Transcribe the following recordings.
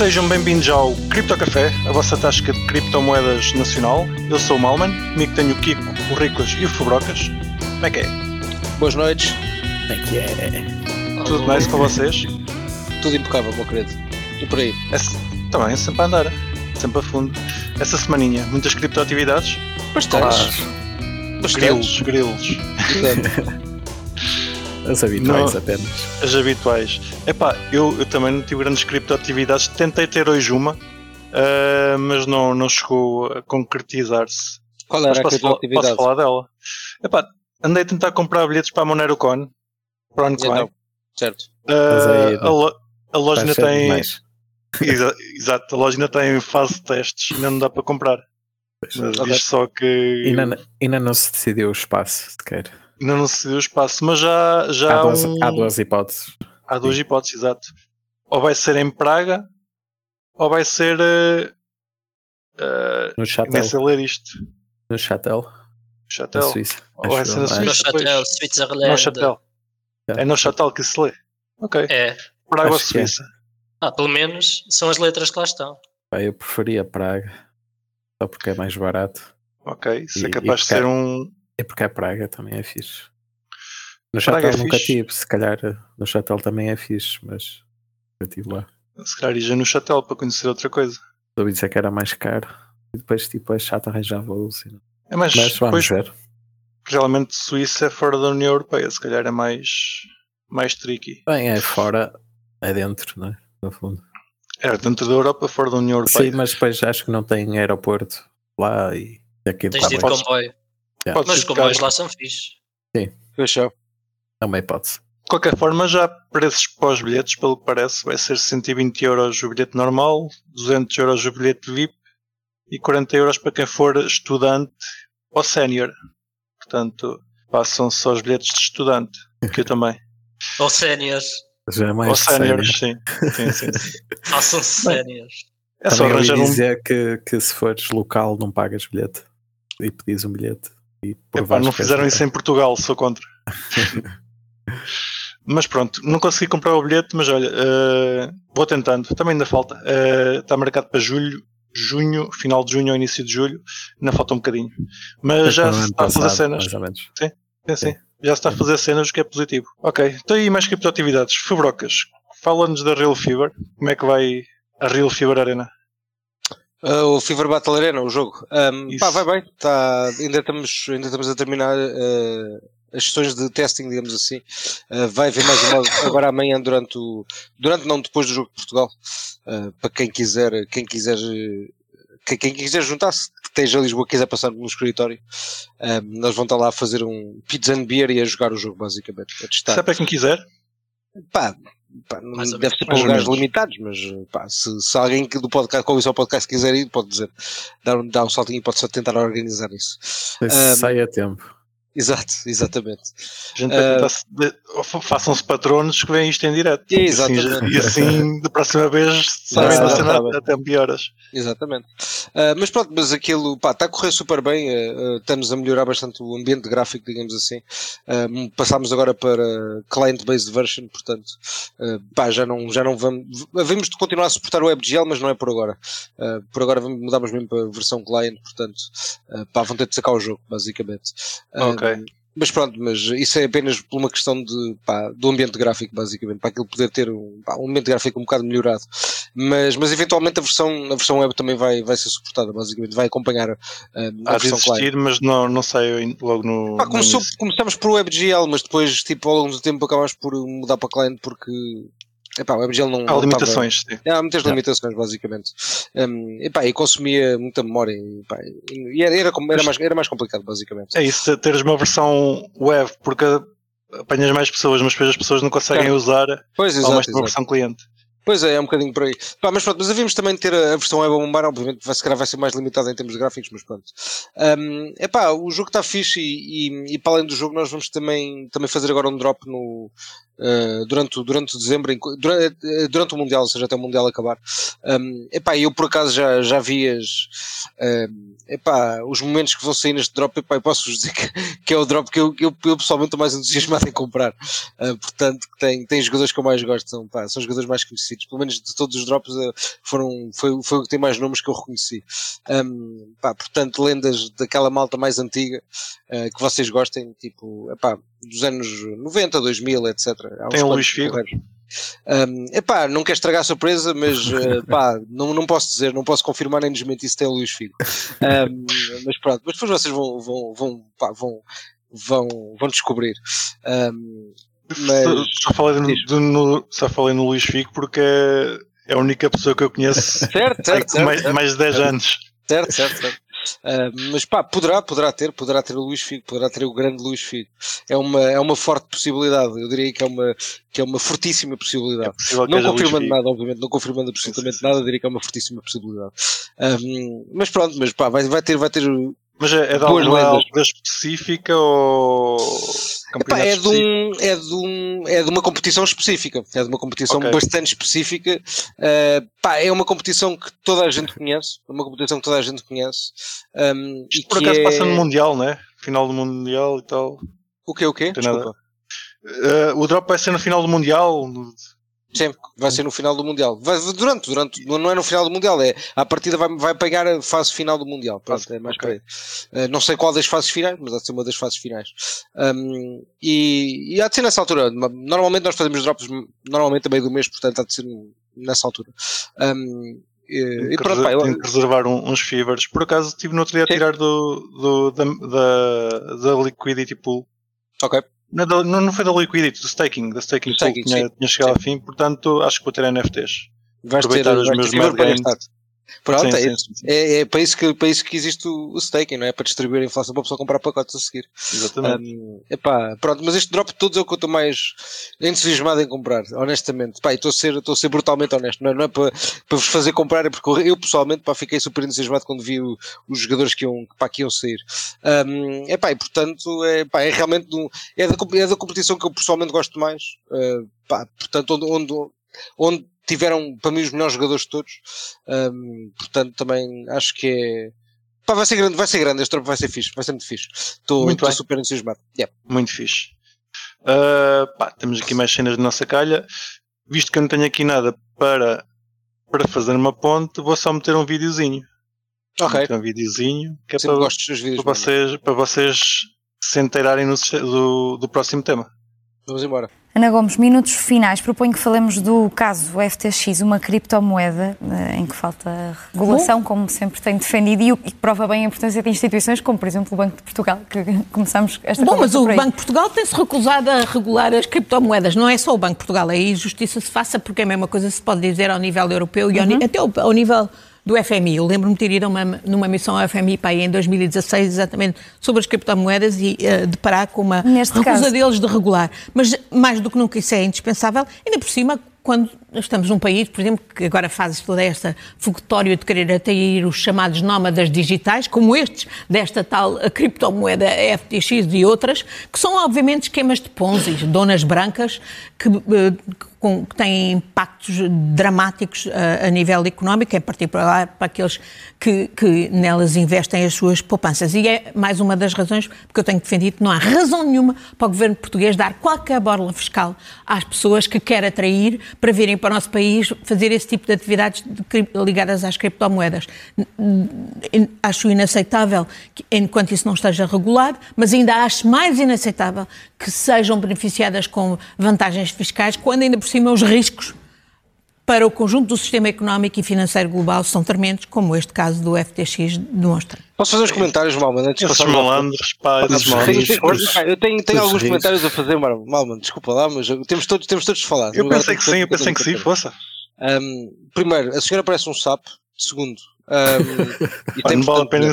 Sejam bem-vindos ao Cripto Café, a vossa tasca de criptomoedas nacional. Eu sou o Malman, comigo tenho o Kiko, o Riclas e o Fubrocas. Como é que é? Boas noites. Como é que é? Tudo nice com vocês? Tudo impecável, meu querido. E por aí? Essa, também, sempre a andar, sempre a fundo. Essa semaninha, muitas criptoatividades? Bastantes. Grilos, grilos. As habituais Não. apenas. As habituais. Epá, eu, eu também não tive grandes criptoatividades. Tentei ter hoje uma, ah, mas não, não chegou a concretizar-se. Qual Mas era a posso, falar, criptoatividade? posso falar dela. Epá, andei a tentar comprar bilhetes para a MoneroCon. Para o ano que E vem. então? Certo. Ah, a, lo- a loja ainda tem. demais. Exato, a loja ainda tem em fase de testes, ainda não dá para comprar. Mas diz só que ainda não se decidiu o espaço sequer. Ainda não se deu espaço, mas já, já Há há, duas, um- há duas hipóteses. há duas hipóteses, exato. Ou vai ser em Praga, ou vai ser. eh, No nem Chatel. sei ler isto. No Chatel, na Chatel. Suíça. Ou vai ser na é? Suíça. No Chatel. Switzerland. Não, Chatel. É no Chatel que se lê. Ok. É. Praga ou é. Suíça. Ah, pelo menos são as letras que lá estão. Eu preferia Praga. Só porque é mais barato. Ok. Isso é E- capaz e de ser um. E porque a Praga também é fixe. No Praga Chatel é nunca fixe. tive. Se calhar no Chatel também é fixe, mas eu estive lá. Se calhar já no Chatel para conhecer outra coisa. Ouvi dizer que era mais caro. E depois tipo é chato arranjar voos. não- É mais. Mas vamos depois, ver. realmente Suíça é fora da União Europeia, se calhar é mais, mais tricky. Bem, é fora, é dentro, não é? No fundo. Era dentro da Europa, fora da União Europeia. Sim, mas depois acho que não tem aeroporto lá e aquilo Tens de ir de comboio. Yeah. Pode Mas ser os carro. lá são fixes. Fechou. é uma hipótese. De qualquer forma, já preços para os bilhetes, pelo que parece, vai ser 120 euros o bilhete normal, 200 euros o bilhete VIP e 40 euros para quem for estudante ou sénior. Portanto, passam só os bilhetes de estudante, que eu também. Ou séniores. Já é mais ou séniores, sim. sim, sim, sim. Façam séniores. É só arranjar um. dizer que, que se fores local não pagas bilhete e pedis um bilhete. E Epá, não fizeram isso em Portugal, sou contra. mas pronto, não consegui comprar o bilhete, mas olha, eh, vou tentando. Também ainda falta. Eh, está marcado para julho, junho, final de junho ou início de julho. Ainda falta um bocadinho. Mas já no se está a fazer passado, cenas. Menos. Sim, sim. Já se está a fazer cenas, o que é positivo. Ok, então aí mais criptoatividades. Fubrocas, fala-nos da Real Fever. Como é que vai a Real Fever Arena? Ah, o Fever Battle Arena, o jogo. Isso. pá, vai bem. Tá, ainda, estamos, ainda estamos a terminar ah, as sessões de testing, digamos assim. Ah, vai haver mais uma agora amanhã durante o. Durante, não, depois do jogo de Portugal. Para quem quiser, quem quiser. Quem, quem quiser juntar-se, que esteja a Lisboa, quiser passar no escritório, ahm, nós vão estar lá a fazer um pizza and beer e a jogar o jogo, basicamente. A testar. Se é para quem quiser. Pá, pá, não deve ser para lugares limitados, mas pá, se, se alguém que do podcast, que ouve o podcast quiser ir, pode dizer, dar, um- dar um saltinho e pode só tentar organizar isso. Ahm, sai a tempo. Exato, exatamente. Fa- façam-se patronos que veem isto em direto. E assim, Exatamente. e assim, da próxima vez, sabem da cena até pioras. Exatamente. Ah, mas pronto, mas aquilo pá, está a correr super bem. ah, estamos a melhorar bastante o ambiente gráfico, digamos assim. Passámos agora para client-based version, portanto, pá, já não, já não vamos. Vamos de continuar a suportar o WebGL, mas não é por agora. Por agora vamos mudamos mesmo para a versão client, portanto, pá, vão ter de sacar o jogo, basicamente. Ah, Mas pronto, mas isso é apenas por uma questão de, pá, do ambiente gráfico, basicamente, para aquilo poder ter um, pá, um ambiente gráfico um bocado melhorado. Mas, mas eventualmente a versão, a versão web também vai, vai ser suportada, basicamente, vai acompanhar ah, a Há de versão client. existir, mas não, não saiu ainda logo no. Pá, no começou, início. começamos por WebGL, mas depois, tipo, ao longo do tempo acabámos por mudar para client porque, epá, o WebGL não. Há não limitações, sim. Há muitas limitações, basicamente. Um, epá, e consumia muita memória. E, pá, e era, era, era, mais, era mais complicado, basicamente. É isso, teres uma versão web, porque apanhas mais pessoas, mas depois as pessoas não conseguem Claro. usar Pois, exato, mais uma versão cliente. Pois é, é um bocadinho por aí. Pá, mas pronto, mas havíamos também de ter a, a versão web a bombar, obviamente, vai, se calhar vai ser mais limitada em termos de gráficos, mas pronto. Um, epá, o jogo está fixe e, e, e para além do jogo nós vamos também, também fazer agora um drop no, uh, durante, durante dezembro, em- durante, eh, durante o Mundial, ou seja, até o Mundial acabar. Um, epá, eu por acaso já, já vi as, um, epá, os momentos que vão sair neste drop, epá, eu posso dizer que, que é o drop que eu, eu, eu pessoalmente estou mais entusiasmado em comprar. Uh, portanto, tem, tem jogadores que eu mais gosto, são, pá, são jogadores mais conhecidos, pelo menos de todos os drops foram, foi, foi o que tem mais nomes que eu reconheci. Um, portanto, lendas daquela malta mais antiga uh, que vocês gostem, tipo, epá, dos anos 90, 2000, etc. Tem o Luís Figo? Um, epá, não quero estragar a surpresa, mas uh, pá, não, não posso dizer, não posso confirmar nem desmentir se tem o Luís Figo. Um, mas pronto, mas depois vocês vão, vão, vão, pá, vão, vão, vão descobrir. Um, mas- Só, falei no, do- no- só falei no Luís Figo porque é, a única pessoa que eu conheço certo, há certo, certo, mais, certo. mais de 10 anos. Certo, certo, certo. Ah, mas pá, poderá, poderá ter, poderá ter o Luís Figo, poderá ter o grande Luís Figo. É uma, é uma forte possibilidade, eu diria que é uma, que é uma fortíssima possibilidade. É Não confirmando nada, obviamente, não confirmando absolutamente nada, diria que é uma fortíssima possibilidade. Ahm, mas pronto, mas pá, vai, vai ter, vai ter. Mas é, é de alguma altura específica ou Epá, campeonato é, de um, é, de um, é de uma competição específica, é de uma competição Ok. bastante específica. Ah, pá, é uma competição que toda a gente conhece, é uma competição que toda a gente conhece. e Isto por acaso é... passa no Mundial, né? Final do Mundial e tal. O quê, o quê? Eh, o drop vai ser no final do Mundial. no- Sim, vai ser no final do Mundial. Vai, durante, durante, não é no final do Mundial, é a partida vai, vai pegar a fase final do Mundial. Pronto, é mais ok. para aí. Eh, não sei qual das fases finais, mas há de ser uma das fases finais. Um, e, e há de ser nessa altura. Normalmente nós fazemos drops normalmente a meio do mês, portanto há de ser nessa altura. Um, e, e pronto, pá, eu- tenho que reservar um- uns fevers. Por acaso estive no outro dia a tirar do, do- da, da, da Liquidity Pool. ok. Não, não, foi da Liquidity, do staking. Da staking Do pool staking, tinha, tinha chegado Sim. ao fim, portanto acho que vou ter NFTs. Vais ter, Aproveitar os vais meus ter Pronto, Sim, é, sim, sim. É, é para, isso que, para isso que existe o, o staking, não é? Para distribuir a inflação para a pessoa comprar pacotes a seguir. Exatamente. Um, epá, pronto, mas este drop de todos é o que eu estou mais entusiasmado em comprar, honestamente. Pá, e estou a ser, estou a ser brutalmente honesto, não é, não é para, para vos fazer comprar, é porque eu, pessoalmente pá, fiquei super entusiasmado quando vi o- os jogadores que iam, pá, que iam sair. Um, epá, e portanto, é, pá, é realmente um- é, da, é da competição que eu pessoalmente gosto mais. Uh, pá, portanto, onde, onde, onde tiveram para mim os melhores jogadores de todos. Um, portanto, também acho que é. Pá, vai ser grande, vai ser grande, este drop vai ser fixe, vai ser muito fixe. Estou super entusiasmado. Yeah. Muito fixe. Ah, pá, temos aqui mais cenas de nossa calha. Visto que eu não tenho aqui nada para, para fazer uma ponte, vou só meter um videozinho. Ok, Meter um videozinho que é sempre para, gosto dos vídeos. para, vocês, para vocês se inteirarem no, do, do próximo tema. Vamos embora. Ana Gomes, minutos finais. Proponho que falemos do caso FTX, uma criptomoeda eh, em que falta regulação, como sempre tenho defendido, e que prova bem a importância de instituições como, por exemplo, o Banco de Portugal, que começamos esta Bom, mas o. Banco de Portugal tem-se recusado a regular as criptomoedas. Não é só o Banco de Portugal, aí justiça se faça, porque é a mesma coisa que se pode dizer ao nível europeu e ao Uhum. ni- até ao, ao nível do FMI. Eu lembro-me de ter ido uma- numa missão ao FMI para aí em 2016, exatamente sobre as criptomoedas e eh, deparar com uma Neste recusa caso. deles de regular. Mas mais do que nunca isso é indispensável, ainda por cima quando estamos num país, por exemplo, que agora faz toda esta fogotório de querer atrair os chamados nómadas digitais, como estes, desta tal criptomoeda FTX e outras, que são obviamente esquemas de Ponzi, donas brancas, que, eh, com- que têm impactos dramáticos eh, a nível económico, em particular para aqueles que, que nelas investem as suas poupanças. E é mais uma das razões porque eu tenho defendido que não há razão nenhuma para o governo português dar qualquer borla fiscal às pessoas que quer atrair para virem para o nosso país fazer esse tipo de atividades de ligadas às criptomoedas. Acho inaceitável que, enquanto isso não esteja regulado, mas ainda acho mais inaceitável que sejam beneficiadas com vantagens fiscais, quando ainda por cima os riscos para o conjunto do sistema económico e financeiro global são tremendos, como este caso do FTX demonstra. Posso fazer uns comentários, Malman, antes de passar malandros, pá, Eu tenho, tenho alguns comentários a fazer, Mal- Malman, desculpa lá, mas temos todos, temos todos de falar. Eu Agora pensei que sim, eu pensei que sim, força. Um, primeiro, a senhora parece um sapo. Segundo, um, e tem não vale a pena.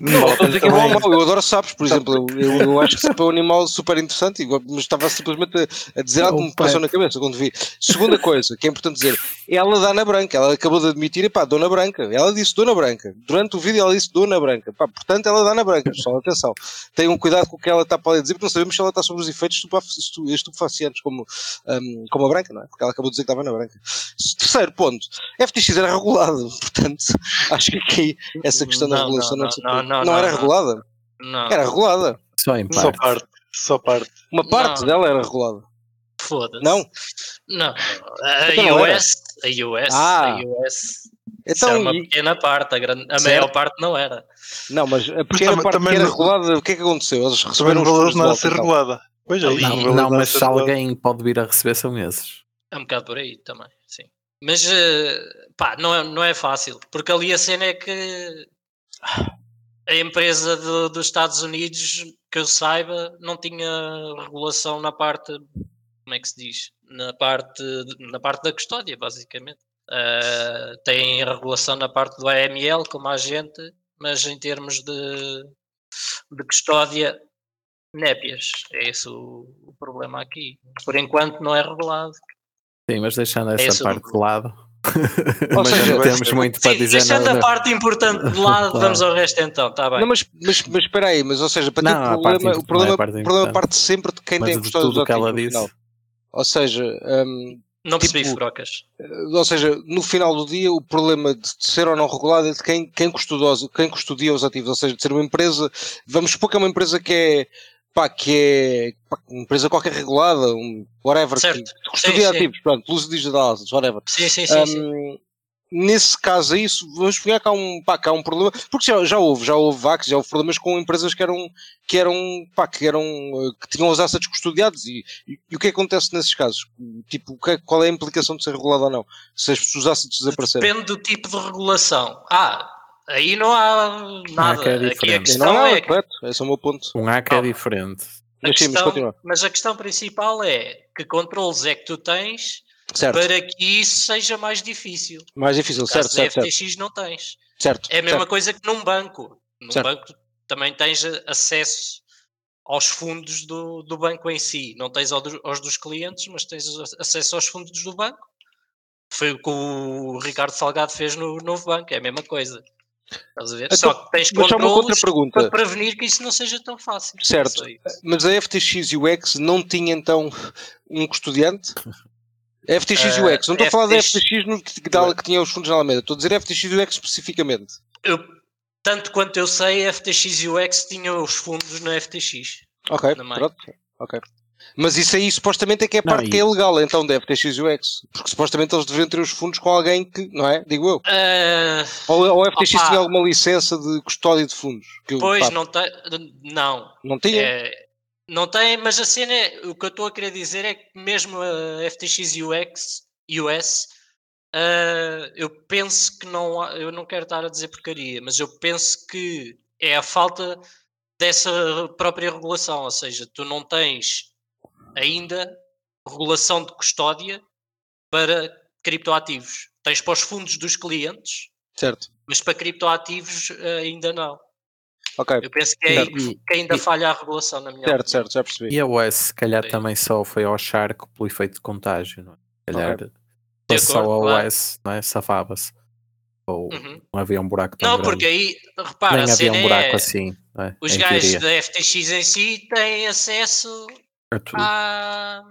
Não estou a pena dizer que é bom também. mau. eu adoro sapos, por exemplo. Eu, eu, eu acho que sapo é um animal super interessante, mas estava simplesmente a, a dizer algo que me passou na cabeça quando vi. Segunda coisa, que é importante dizer, ela dá na branca, ela acabou de admitir, pá, Dona Branca, ela disse Dona Branca, durante o vídeo ela disse Dona Branca, pá, portanto ela dá na branca, pessoal, atenção, tenham cuidado com o que ela está para dizer, porque não sabemos se ela está sobre os efeitos estupef- estu- estupefacientes como, hum, como a branca, não é? Porque ela acabou de dizer que estava na branca. Terceiro ponto, FTX era regulado, portanto, acho que aqui essa questão da Não, regulação não, não, se não, não, não não, era não. regulada, Não, era regulada, Só em Só parte. parte. Só parte. uma parte Não. dela era regulada, foda-se. não? Não. A Então não. US, a US, Ah. a US. isso Então, era uma e- pequena parte, a, grande, a maior parte não era. não, mas a pequena também- parte também que era não- regulada, o que é que aconteceu? Eles receberam não os de nada a ser então. regulada. Pois é, Não, não, a mas se regulada. alguém pode vir a receber são esses. É um bocado por aí também, sim. Mas, eh, pá, não é, não é fácil, porque ali a cena é que a empresa do- dos Estados Unidos, que eu saiba, não tinha regulação na parte, como é que se diz? Na parte, na parte da custódia, basicamente. Eh, tem regulação na parte do AML, como a gente, mas em termos de, de custódia, népias. É esse o, o problema aqui. Por enquanto não é regulado. Sim, mas deixando É essa o parte de lado. Ou mas seja, não temos muito para Sim, dizer. deixando não, a não. parte importante de lado, Claro. vamos ao resto então, está bem. Não, mas, mas, mas espera aí, mas ou seja, para Não, ti a o parte problema, o problema, é parte o problema parte sempre de quem Mas tem de custódia tudo o que ela disse. final. Ou seja, hum, não percebi, tipo, Frocas. ou seja, no final do dia o problema de ser ou não regulado é de quem, quem, custodia, os- quem custodia os ativos, ou seja, de ser uma empresa, vamos supor que é uma empresa que é pá, que é pá, uma empresa qualquer regulada, um, whatever, Certo. que custodia ativos, pronto, Luz Digital, whatever. Sim, sim, sim. sim. Hum, nesse caso aí, isso, vamos pegar cá um, pá, cá um problema, porque já, já houve, já houve VACs, já houve problemas com empresas que eram, que eram, pá, que eram, eh, que tinham os assets custodiados e, e, e o que acontece nesses casos? Tipo, que é- qual é a implicação de ser regulado ou não? Se os assets desaparecerem? Depende do tipo de regulação. Ah, aí não há nada. que é Aqui a diferente. questão não, não, é é que correto, esse é o meu ponto. Um hack é diferente. a Mas sim, mas questão- mas a questão principal é que controles é que tu tens Certo, para que isso seja mais difícil. mais difícil, certo, certo, certo, FTX não tens. certo, É a mesma certo. coisa que num banco. Num Certo. banco também tens acesso aos fundos do, do banco em si. Não tens aos dos clientes, mas tens acesso aos fundos do banco. Foi o que o Ricardo Salgado fez no novo banco, é a mesma coisa. Estás a ver? Então, só que tens controles para prevenir que isso não seja tão fácil. Certo. Só isso. Mas a FTX e o X não tinha então um custodiante? A FTX e o Ah, X, não estou a falar da FTX no, que, que, que tinha os fundos na Alameda, estou a dizer FTX e o X especificamente. Eu- tanto quanto eu sei, a FTX e o X tinham os fundos na FTX. Ok, pronto. Ok. Mas isso aí supostamente é que é a Não, parte e- que é legal então da FTX e o X. Porque supostamente eles deveriam ter os fundos com alguém que, não é? Digo eu. Ah, Ou, ou a FTX Opa. tinha alguma licença de custódia de fundos? Eu, pois, pá, não tem. Não. não tinha? É, não tem, mas a cena é. O que eu estou a querer dizer é que mesmo a FTX UX, US, ah, eu penso que não há. Eu não quero estar a dizer porcaria, mas eu penso que é a falta dessa própria regulação. Ou seja, tu não tens ainda regulação de custódia para criptoativos. Tens para os fundos dos clientes, Certo. mas para criptoativos ah, ainda não. Ok. Eu penso que é aí que ainda falha a regulação, na minha Certo, opinião. certo, já percebi. E a OS, se calhar, Sim. também só foi ao charco pelo efeito de contágio, não é? Se calhar, fosse só acordo, a claro. OS, não é? Safava-se. Ou Uhum. não havia um buraco tão Não, grande. porque aí, repara, Nem a havia um buraco é, assim, é? os em gajos teoria. da FTX em si têm acesso A tudo. a-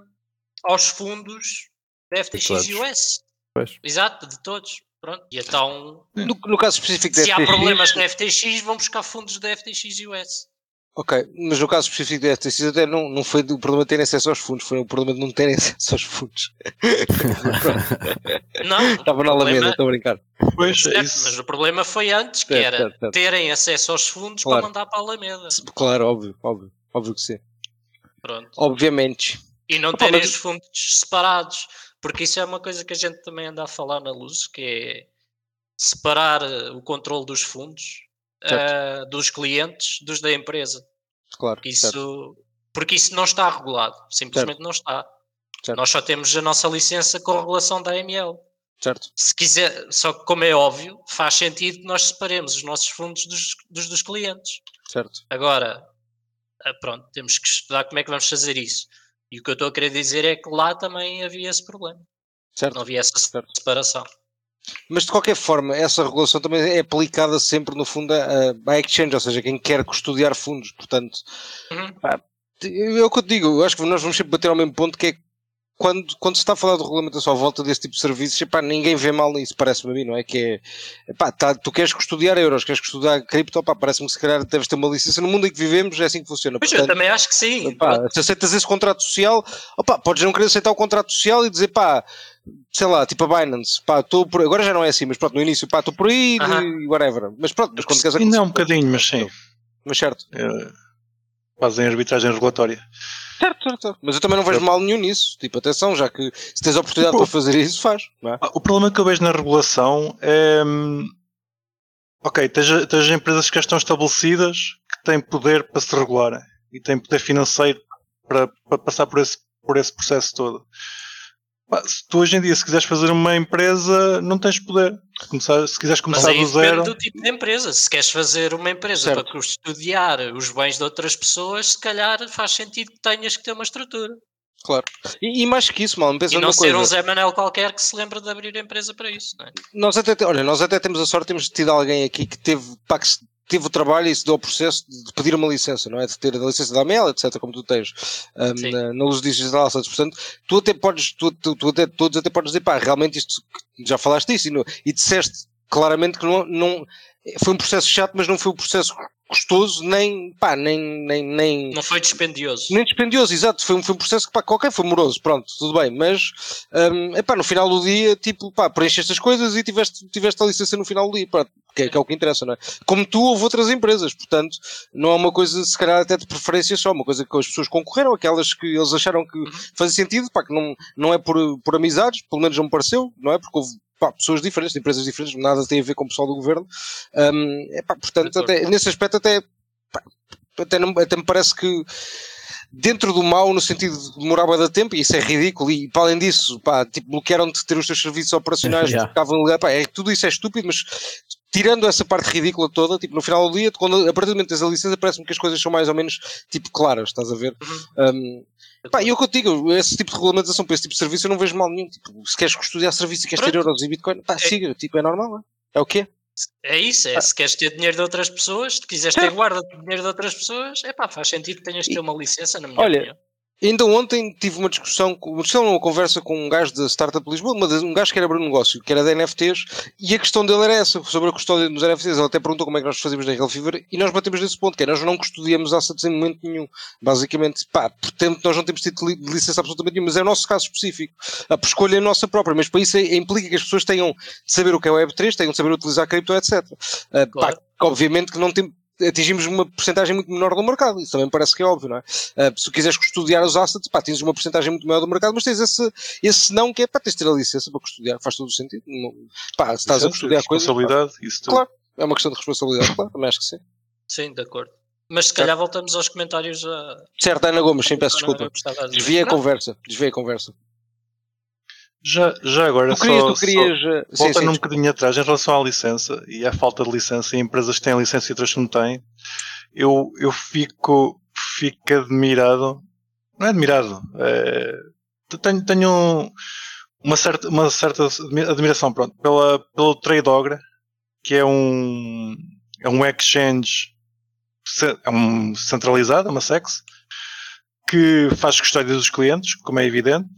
aos fundos da FTX. US. Pois. Exato, de todos. Pronto. E então, No, no caso específico da se há problemas na FTX, vão buscar fundos da FTX US. Ok, mas no caso específico da FTX até não, não foi o problema de terem acesso aos fundos, foi o problema de não terem acesso aos fundos. Não, Estava na Alameda, estou a brincar. Pois, é certo, isso. mas o problema foi antes, que Certo, era certo, certo. terem acesso aos fundos Claro. para mandar para a Alameda. Claro, óbvio, óbvio, óbvio que sim. Pronto. Obviamente. E não terem mas- os fundos separados, porque isso é uma coisa que a gente também anda a falar na luz, que é separar eh, o controle dos fundos eh, dos clientes dos da empresa. Claro. Porque certo. isso, porque isso não está regulado, simplesmente não está. Certo. Nós só temos a nossa licença com regulação da AML. certo. Se quiser, só que como é óbvio, faz sentido que nós separemos os nossos fundos dos, dos, dos clientes. Certo. Agora, pronto, temos que estudar como é que vamos fazer isso. E o que eu estou a querer dizer é que lá também havia esse problema. Certo. Não havia essa separação. Mas de qualquer forma, essa regulação também é aplicada sempre, no fundo, à, à exchange, ou seja, quem quer custodiar fundos. Portanto, Uhum. pá, é o que eu te digo, eu acho que nós vamos sempre bater ao mesmo ponto que é quando, quando se está a falar de regulamentação à volta desse tipo de serviços, epá, ninguém vê mal nisso, parece-me a mim, não é? Que é, epá, tá, tu queres custodiar euros, queres custodiar cripto, parece-me que se calhar deves ter uma licença. No mundo em que vivemos é assim que funciona. Pois eu Portanto, também acho que sim. Epá, se aceitas esse contrato social, opá, podes não querer aceitar o contrato social e dizer pá, sei lá, tipo a Binance, pá, estou por agora já não é assim, mas pronto, no início, pá, estou por aí Aham. e whatever. Mas pronto, mas quando queres Ainda é um bocadinho, mas sim. Mas certo, É, fazem arbitragem regulatória. certo, certo, certo. Mas eu também não vejo Certo. mal nenhum nisso. Tipo, atenção, já que se tens a oportunidade Tipo- para fazer isso, faz. Não é? Ah, O problema que eu vejo na regulação é. hum, Ok, tens empresas que já estão estabelecidas que têm poder para se regularem e têm poder financeiro para, para passar por esse, por esse processo todo. Se tu hoje em dia, se quiseres fazer uma empresa, não tens poder. Começar, se quiseres Mas começar aí do depende zero. do tipo de empresa. Se queres fazer uma empresa Certo. para custodiar os bens de outras pessoas, se calhar faz sentido que tenhas que ter uma estrutura. Claro. E, e mais que isso, mal, E pensa não numa ser coisa. um Zé Manel qualquer que se lembra de abrir a empresa para isso. Não é? Nós até, olha, nós até temos a sorte, temos tido alguém aqui que teve, pá, que se- teve o trabalho e se deu ao processo de pedir uma licença, não é? De ter a licença da AML, etc., como tu tens um, na, na luz digital assets. Portanto, tu até podes, tu, tu, tu até, todos até podes dizer, pá, realmente isto, já falaste disso e, no- e disseste claramente que não, não, foi um processo chato, mas não foi um processo custoso, nem, pá, nem, nem, nem, Não foi dispendioso. nem dispendioso, exato. Foi um, foi um processo que, pá, qualquer foi moroso, pronto, tudo bem. Mas, hum, epá, no final do dia, tipo, pá, preencheste as coisas e tiveste, tiveste a licença no final do dia, pá, que, é, que é o que interessa, não é? Como tu, houve outras empresas, portanto, não é uma coisa, se calhar, até de preferência só, uma coisa que as pessoas concorreram, aquelas que eles acharam que fazia sentido, pá, que não, não é por, por amizades, pelo menos não me pareceu, não é? Porque houve, pá, pessoas diferentes, de empresas diferentes, nada tem a ver com o pessoal do governo. Epá, portanto, até, nesse aspecto, até, pá, até, não- até me parece que dentro do mal, no sentido de demorar de tempo, e isso é ridículo, e para além disso, pá, tipo, bloquearam de ter os seus serviços operacionais, Yeah. que ficavam pá, é, tudo isso é estúpido, mas tirando essa parte ridícula toda, tipo, no final do dia, quando, a partir do momento que tens a licença, parece-me que as coisas são mais ou menos, tipo, claras, estás a ver? Um, pá, e eu que eu digo, esse tipo de regulamentação para esse tipo de serviço eu não vejo mal nenhum, tipo, se queres custodiar serviço e queres ter Pronto. euros e bitcoin, pá, siga, tipo, é normal, é? É o quê? É isso, é. Se queres ter dinheiro de outras pessoas, se quiseres ter guarda de dinheiro de outras pessoas, é pá, faz sentido que tenhas de ter uma licença, na minha Olha, opinião. Ainda ontem tive uma discussão, uma discussão, uma conversa com um gajo da Startup Lisboa, uma um gajo que era para negócio, que era da NFTs, e a questão dele era essa, sobre a custódia dos NFTs. Ele até perguntou como é que nós fazemos na Real Fever, e nós batemos nesse ponto, que é, nós não custodiamos assets em momento nenhum. Basicamente, pá, portanto, nós não temos tido li- licença absolutamente nenhuma, mas é o nosso caso específico. A escolha é nossa própria, mas para isso é- implica que as pessoas tenham de saber o que é Web3, tenham de saber utilizar cripto, etc. Pá, Claro. que obviamente que não tem, atingimos uma porcentagem muito menor do mercado, isso também parece que é óbvio, não é? Uh, se quiseres custodiar os assets, pá, tens uma porcentagem muito maior do mercado, mas tens esse, esse não que é, pá, tens de ter a licença para custodiar, faz todo o sentido. Não, pá, se estás a custodiar coisas, pá, responsabilidade, isso tudo. Claro. é uma questão de responsabilidade, claro, também acho que sim. Sim, de acordo. Mas se calhar voltamos aos comentários a. Certo, Ana Gomes, sim, peço desculpa. Desviei a conversa, desviei a conversa. Já, já agora, Tu querias, só, tu querias, sim, só voltando sim, um bocadinho atrás em relação à licença e à falta de licença, e empresas que têm licença e outras que não têm, eu, eu fico, fico admirado, não é admirado, é, tenho, tenho um- uma, certa, uma certa admiração pronto, pela, pelo Tradeogra, que é um, é um exchange é um centralizado, é uma SEX, que faz custódia dos clientes, como é evidente,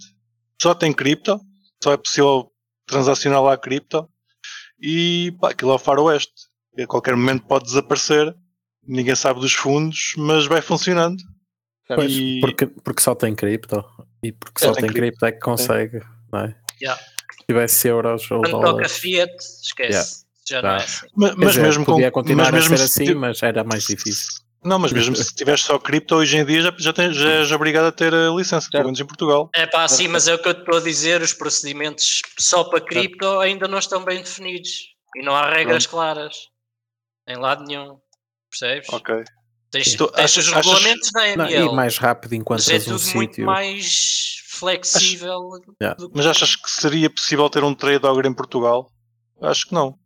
só tem cripto, só é possível transacionar lá cripto, e pá, aquilo é o faroeste. A qualquer momento pode desaparecer, ninguém sabe dos fundos, mas vai funcionando. Pois, E- porque, porque só tem cripto. E porque É, só tem tem cripto. cripto é que consegue, não é? Yeah. Se tivesse euros ou Quando toca dólares. Fiat, esquece. Já não é assim. Ma- Quer Mas, dizer, mesmo com. podia continuar mas mesmo a ser se assim, ti- mas era mais difícil. Não, mas mesmo se tiveres só cripto, hoje em dia já, já, tens, já és obrigado a ter a licença, pelo menos em Portugal. É pá, sim, mas é o que eu te estou a dizer, os procedimentos só para cripto ainda não estão bem definidos. E não há regras claras. Em lado nenhum. Percebes? Ok. Tens, Tu tens achas- os achas- regulamentos da Não, AML. e mais rápido mas é encontras um tudo muito sítio. mais flexível. Yeah. do Mas achas que seria possível ter um trade ogre em Portugal? Acho que não.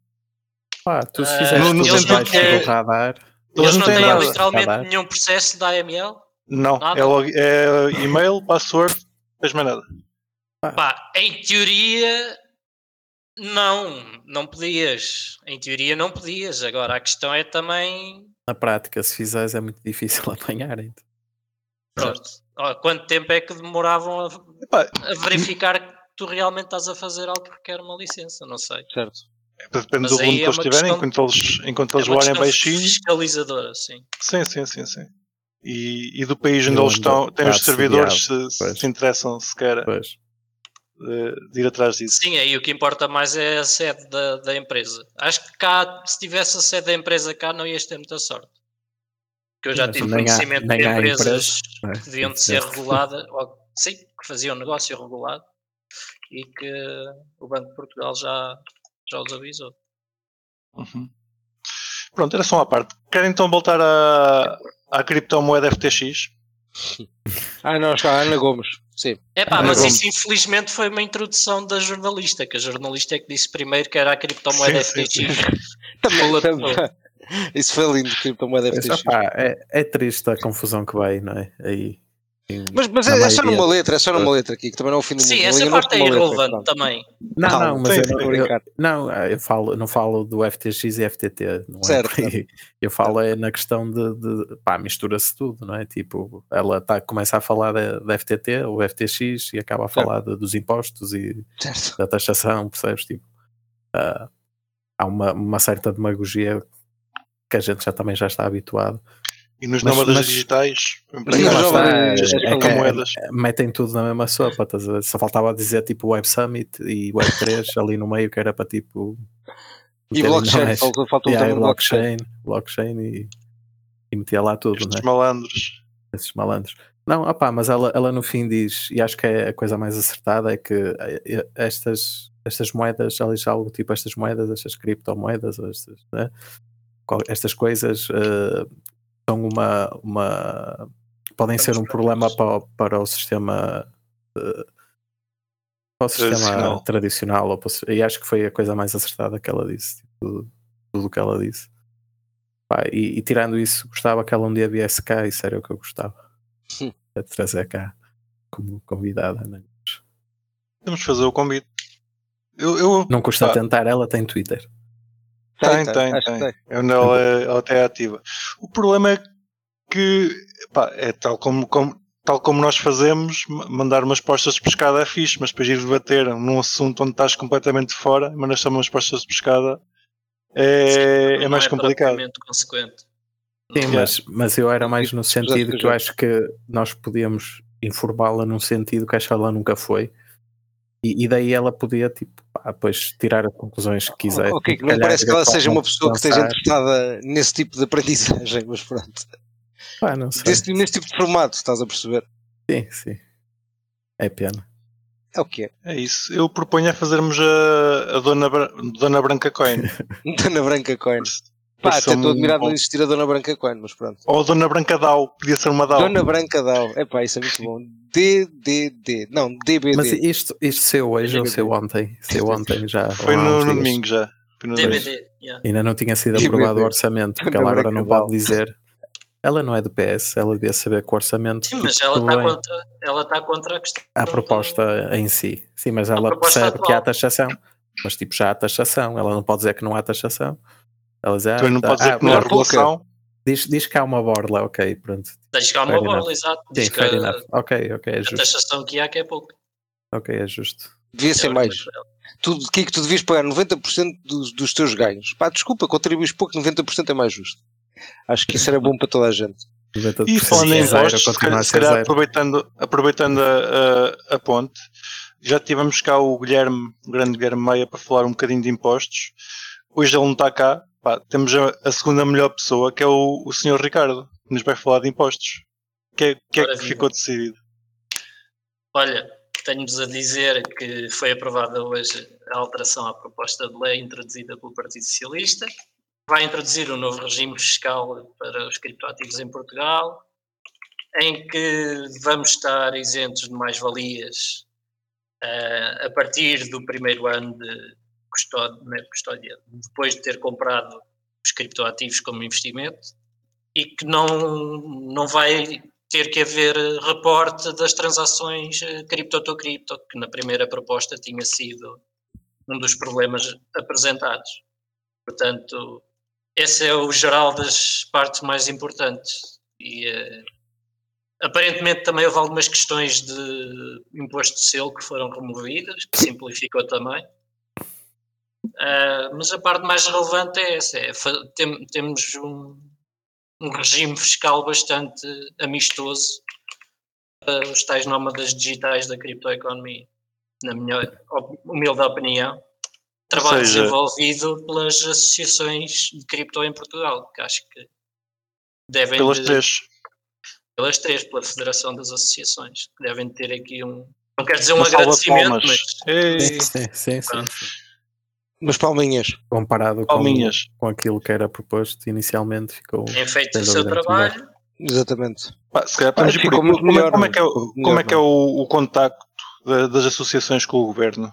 Pá, tu se Eh, fizeres no tudo que- do radar. Eles não não têm nada. literalmente nenhum processo da AML? Não, Nada? é, log- é e-mail, password, tens mais nada. Pá, em teoria, não, não podias. Em teoria, não podias. Agora, a questão é também. Na prática, se fizeres, é muito difícil apanhar. Então. Pronto. Ó, Quanto tempo é que demoravam a, Epá, a verificar que tu realmente estás a fazer algo que requer uma licença? Não sei. Certo. Depende Mas do volume aí que é eles tiverem, enquanto eles, enquanto É eles uma voarem baixinho. fiscalizadora, sim. Sim, sim, sim, sim. E, e do país onde Eu eles estão, têm os servidores, se, se interessam sequer Pois. de ir atrás disso. Sim, aí o que importa mais é a sede da, da empresa. Acho que cá, se tivesse a sede da empresa cá, não ias ter muita sorte. Porque eu já Mas tive há- conhecimento nem de há empresas é? que deviam de ser Certo. reguladas, ou, sim, que faziam negócio regulado e que o Banco de Portugal já, já os avisou. Uhum. Pronto, era só uma parte. Querem então voltar à, à criptomoeda FTX? Ah, não, está a Ana Gomes. Sim. É pá, mas bom. isso infelizmente foi uma introdução da jornalista, que a jornalista é que disse primeiro que era a criptomoeda Sim, sim, FTX. Também, Pula também. pessoa. Isso foi lindo, criptomoeda Mas, FTX. opá, é, é triste a confusão que vai, não é? Aí. Mas, mas é, é só numa letra, é só numa letra aqui, que também não é o fim do mundo. Sim, Não essa parte é letra, irrelevante pronto. também. Não, Calma, não, mas sim, eu, não- eu, brincar. não, eu falo, não falo do FTX e FTT, não é Certo, aí. Eu falo é na questão de, de pá, mistura-se tudo, não é? Tipo, ela tá, começa a falar da, da FTT ou FTX e acaba a falar de- dos impostos e Certo. da taxação, percebes? Tipo, ah, há uma, uma certa demagogia que a gente já também já está habituado. E nos Mas- nómadas mas- digitais, Mas empregados as é que- criptomoedas. metem tudo na mesma sopa, estás a ver? Só faltava dizer tipo Web Summit e Web 3 ali no meio que era para tipo. E blockchain, mais- faltou, faltou Yeah, também blockchain. blockchain, blockchain e, e metia lá tudo, Estes né? malandros. Esses malandros. Não, opá, mas ela, ela no fim diz, e acho que é a coisa mais acertada, é que eh, eh, estas, estas moedas, ela diz algo tipo estas moedas, estas criptomoedas, estas, né? Estas coisas eh, são uma, uma podem ser um problema para, o- para o sistema eh, para o sistema Tradicional. tradicional, ou para e acho que foi a coisa mais acertada que ela disse, tipo, tudo, o que ela disse. Pá, e, e tirando isso, gostava que ela um dia viesse cá, isso era o que eu gostava. Hum. A trazer cá como convidada. Né? Temos de fazer o convite. Eu, eu, Não custa pá, tentar, ela tem Twitter. Tem, tem, acho que tem. É onde ela, é- ela até é ativa. O problema é que pá, é tal como, como- tal como nós fazemos, ma- mandar umas postas de pescada é fixe, mas depois ir debater num assunto onde estás completamente fora, mandas só umas postas de pescada é, é Não mais complicado. propriamente consequente. Sim, mas, mas eu era mais no sentido que eu acho que nós podíamos informá-la num sentido que acho que ela nunca foi. E, e daí ela podia, tipo, pá, depois tirar as conclusões que quiser. Ok, que não calhar parece que ela seja uma pessoa que esteja interessada nesse tipo de aprendizagem, mas pronto. Pá, não sei. Desse, nesse tipo de formato, estás a perceber? Sim, sim. É pena. É o que é. É isso. Eu proponho a fazermos a, a Dona, Bra- Dona Branca Coin. Dona Branca Coin. Pá, até estou admirado de bom- não existir a Dona Branca Coin, mas pronto. Ou a Dona Branca Dau. Podia ser uma Dau. Dona Branca Dau. Epá, isso é muito bom. DDD. Não, DBD. Mas isto, isto saiu hoje ou saiu ontem? Saiu ontem já. Foi no, no domingo já. Foi no domingo. DVD, yeah. Ainda não tinha sido aprovado o orçamento, porque ela agora não pode dizer. Ela não é do PS, ela devia saber que o orçamento. Sim, mas ela está contra, ela está contra a questão. a do- proposta em si. Sim, mas ela percebe que há atual. taxação. Mas tipo, já há taxação. Ela não pode dizer que não há taxação. Ela diz, ah, Também não tá- pode dizer ah, que não pouca. regulação. diz, diz que há uma borla, ok, pronto. Tens que há uma Fair enough. exato. Sim, Diz que fair a, enough. Ok, ok, é a justo. taxação que há que é pouco. Ok, é justo. Devia ser É mais. Tu, que que tu devias pagar 90% dos, dos teus ganhos. Pá, desculpa, contribuis pouco, 90% é mais justo. Acho que isso era bom para toda a gente. 90% E falando em é impostos, se calhar, a se calhar aproveitando, aproveitando a, a- a ponte, já tivemos cá o Guilherme, o grande Guilherme Meia, para falar um bocadinho de impostos. Hoje ele não está cá. Pá, temos a, a segunda melhor pessoa, que é o, o Sr. Ricardo, que nos vai falar de impostos. O que, é- que é que ficou decidido? Olha, tenho-vos a dizer que foi aprovada hoje a alteração à proposta de lei introduzida pelo Partido Socialista. Vai introduzir um novo regime fiscal para os criptoativos em Portugal, em que vamos estar isentos de mais-valias eh, a partir do primeiro ano de custódia, não é custódia, depois de ter comprado os criptoativos como investimento, e que não, não vai ter que haver reporte das transações eh, cripto to cripto, que na primeira proposta tinha sido um dos problemas apresentados. Portanto, esse é o geral das partes mais importantes. E uh, aparentemente também houve algumas questões de imposto de selo que foram removidas, que simplificou também. Uh, mas a parte mais relevante é essa: é, tem, temos um, um, regime fiscal bastante amistoso para os tais nómadas digitais da criptoeconomia, na minha humilde opinião. Trabalho seja, desenvolvido pelas associações de cripto em Portugal, que acho que devem. Pelas de, três. Pelas três, pela Federação das Associações, que devem ter aqui um. Não quero dizer um agradecimento, mas. Sim, sim, sim. sim. Mas palminhas. Comparado palminhas. Com, com aquilo que era proposto inicialmente, ficou. Tem feito o seu trabalho. Melhor. Exatamente. Pá, se calhar, ah, ficou muito como, melhor, como é que é, como é, que é o, o contacto das associações com o governo?